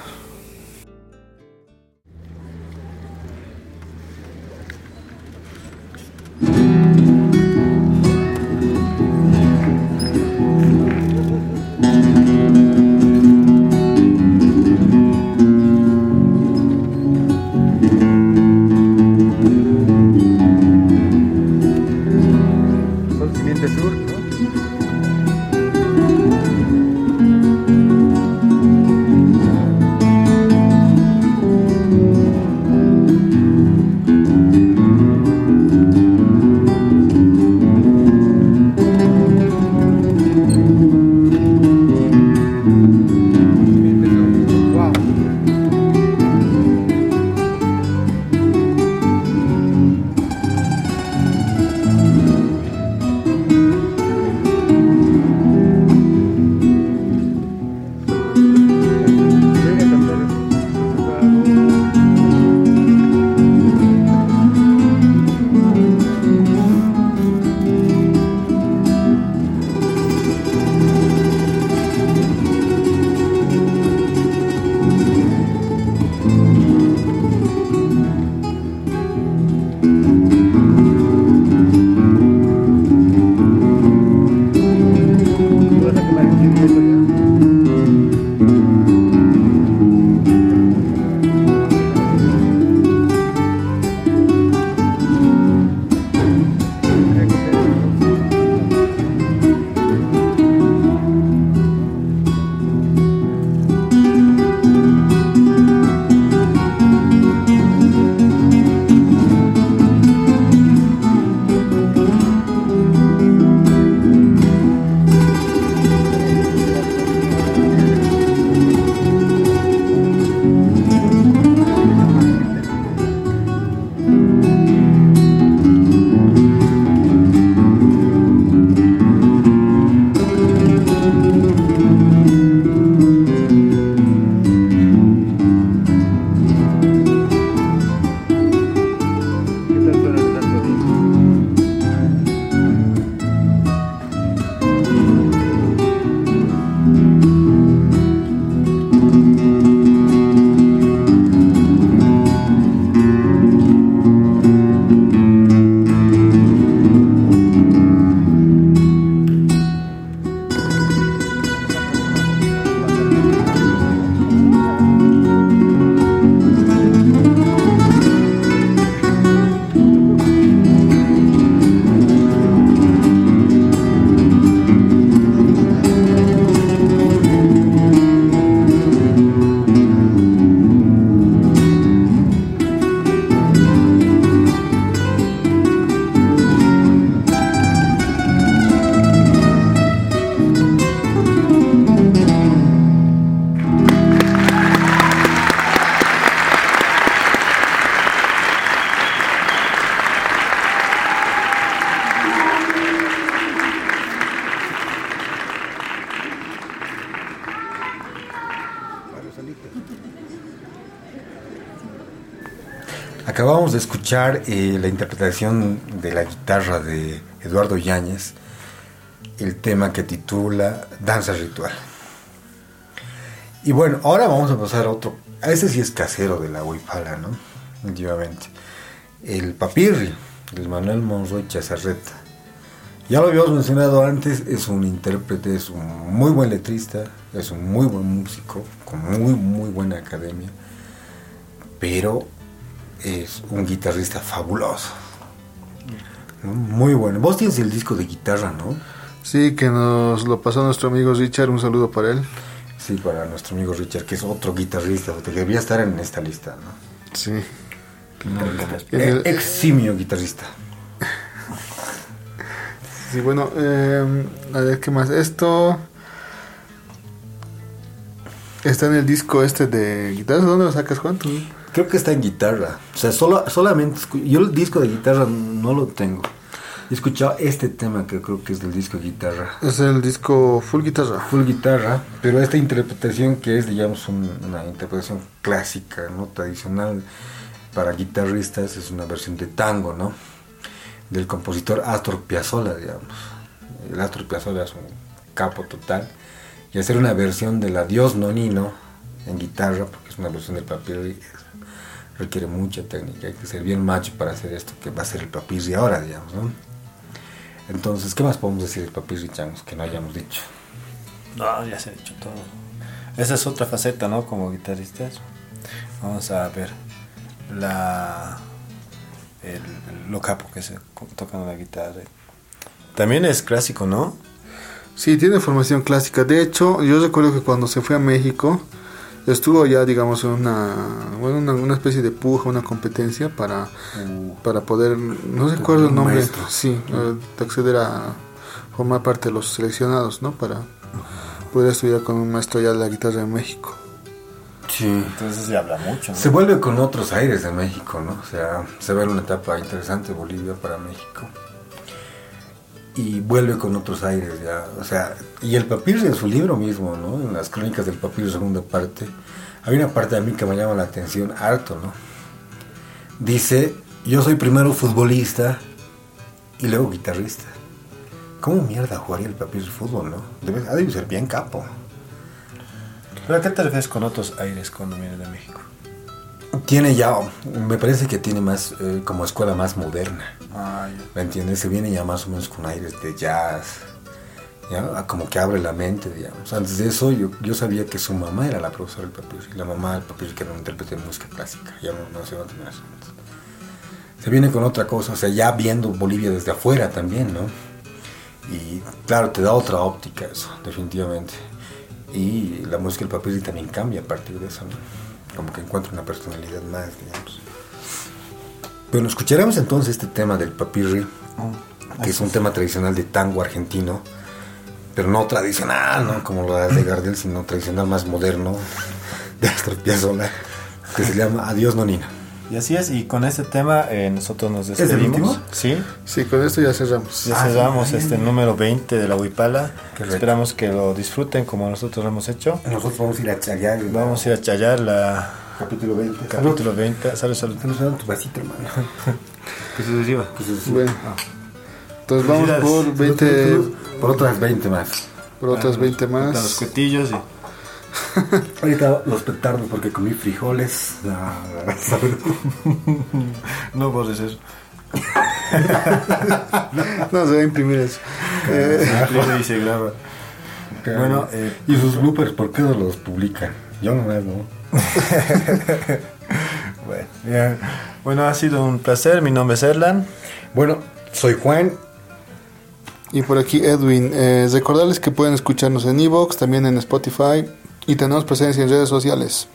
S1: Escuchar eh, la interpretación de la guitarra de Eduardo Yáñez. el tema que titula Danza Ritual. Y bueno, ahora vamos a pasar a otro. A ese sí es casero de la Huipala, ¿no? Efectivamente. El Papirri, el Manuel Monroy Chazarreta. Ya lo habíamos mencionado antes, es un intérprete, es un muy buen letrista, es un muy buen músico, con muy, muy buena academia, pero es un guitarrista fabuloso. ¿no? Muy bueno. Vos tienes el disco de guitarra, ¿no?
S2: Sí, que nos lo pasó nuestro amigo Richard, un saludo para él.
S1: Sí, para nuestro amigo Richard, que es otro guitarrista, que debía estar en esta lista, ¿no?
S2: Sí.
S1: Eh,
S2: El-
S1: eximio guitarrista.
S2: Sí, bueno, eh, a ver qué más. Esto está en el disco este de guitarras. ¿Dónde lo sacas, Juan?
S1: Creo que está en guitarra. O sea, solo, solamente... Yo el disco de guitarra no lo tengo. He escuchado este tema que creo que es del disco de guitarra.
S2: Es el disco Full Guitarra.
S1: Full guitarra, pero esta interpretación que es, digamos, un- una interpretación clásica, no tradicional para guitarristas, es una versión de tango, ¿no? Del compositor Astor Piazzolla, digamos. El Astor Piazzolla es un capo total. Y hacer una versión del Adiós Nonino en guitarra, porque es una versión del es- requiere mucha técnica. Hay que ser bien macho para hacer esto, que va a ser el papirri ahora, digamos, ¿no? Entonces, ¿qué más podemos decir del papirri, changos, que no hayamos dicho?
S4: No, ya se ha dicho todo. Esa es otra faceta, ¿no? Como guitarristas. Vamos a ver la el, el- lo capo que se tocan la guitarra. También es clásico, ¿no?
S2: Sí, tiene formación clásica. De hecho, yo recuerdo que cuando se fue a México, estuvo ya, digamos, en una, bueno, una, una especie de puja, una competencia para, para poder, no recuerdo el
S1: un
S2: nombre,
S1: maestro.
S2: sí, eh, de acceder a formar parte de los seleccionados, ¿no? Para poder estudiar con un maestro ya de la guitarra en México.
S1: Sí.
S4: Entonces se habla mucho, ¿no?
S1: Se vuelve con otros aires de México, ¿no? O sea, se ve una etapa interesante Bolivia para México. Y vuelve con otros aires ya. O sea, y el papiro en su libro mismo, ¿no? En las crónicas del papiro, segunda parte, hay una parte de mí que me llama la atención harto, ¿no? Dice, yo soy primero futbolista y luego guitarrista. ¿Cómo mierda jugaría el papiro el fútbol, no? Debe, ha de ser bien capo.
S4: ¿Pero a qué te refieres con otros aires cuando vienes de México?
S1: Tiene ya, me parece que tiene más, eh, como escuela más moderna. ¿Me entiendes? Se viene ya más o menos con aires de jazz. ¿ya? Ah, Como que abre la mente, digamos. Antes de eso, yo, yo sabía que su mamá era la profesora del papiro. Y la mamá del papiro que era un intérprete de música clásica. Ya no, no sé dónde me Se viene con otra cosa, o sea, ya viendo Bolivia desde afuera también, ¿no? Y claro, te da otra óptica eso, definitivamente. Y la música del papiro también cambia a partir de eso, ¿no? Como que encuentra una personalidad más, digamos. Bueno, escucharemos entonces este tema del papirri, que es un tema tradicional de tango argentino, pero no tradicional, ¿no? Como lo de Gardel, sino tradicional más moderno de Astor Piazzolla, que se llama Adiós Nonina.
S4: Y así es, y con este tema eh, nosotros nos
S1: el
S4: despedimos.
S1: último?
S4: Sí,
S2: Sí, con esto ya cerramos.
S4: ya
S1: Ah,
S4: cerramos este número 20 de la Huipala. Esperamos que lo disfruten como nosotros lo hemos hecho.
S1: Nosotros vamos a ir a chayar.
S4: Vamos a ir a chayar la
S1: Capítulo 20.
S4: capítulo 20. Salud, salud.
S1: Salud, salud, tu vasito, hermano.
S4: Que se reciba.
S2: Bueno, entonces vamos por 20,
S1: Por otras 20 más.
S2: por otras 20
S4: Con los
S2: más.
S4: cuetillos y...
S1: Ahorita los petardos porque comí frijoles. Ah, salud.
S4: No borres eso.
S2: No, se va a imprimir eso. Eh,
S4: Se imprime y se graba. Bueno, eh,
S1: ¿y sus bloopers por qué no los publican? Yo no más, ¿no?
S4: Bueno, bien. bueno, ha sido un placer. Mi nombre es Erlan.
S1: Bueno, soy Juan.
S2: Y por aquí Edwin, eh, recordarles que pueden escucharnos en Evox, también en Spotify y tenemos presencia en redes sociales.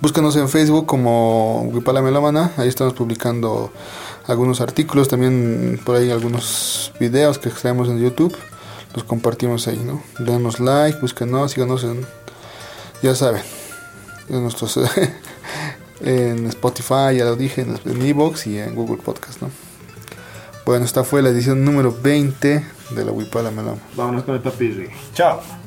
S2: Búscanos en Facebook como Wipala Melómana, ahí estamos publicando algunos artículos, también por ahí algunos videos que extraemos en YouTube, los compartimos ahí, ¿no? Denos like, búsquenos, síganos en, ya saben, en nuestros, en Spotify, ya lo dije, en, Evox y en Google Podcast, ¿no? Bueno, esta fue la edición número 20 de la Wipala Melama.
S4: Vámonos con el papirri. Chao.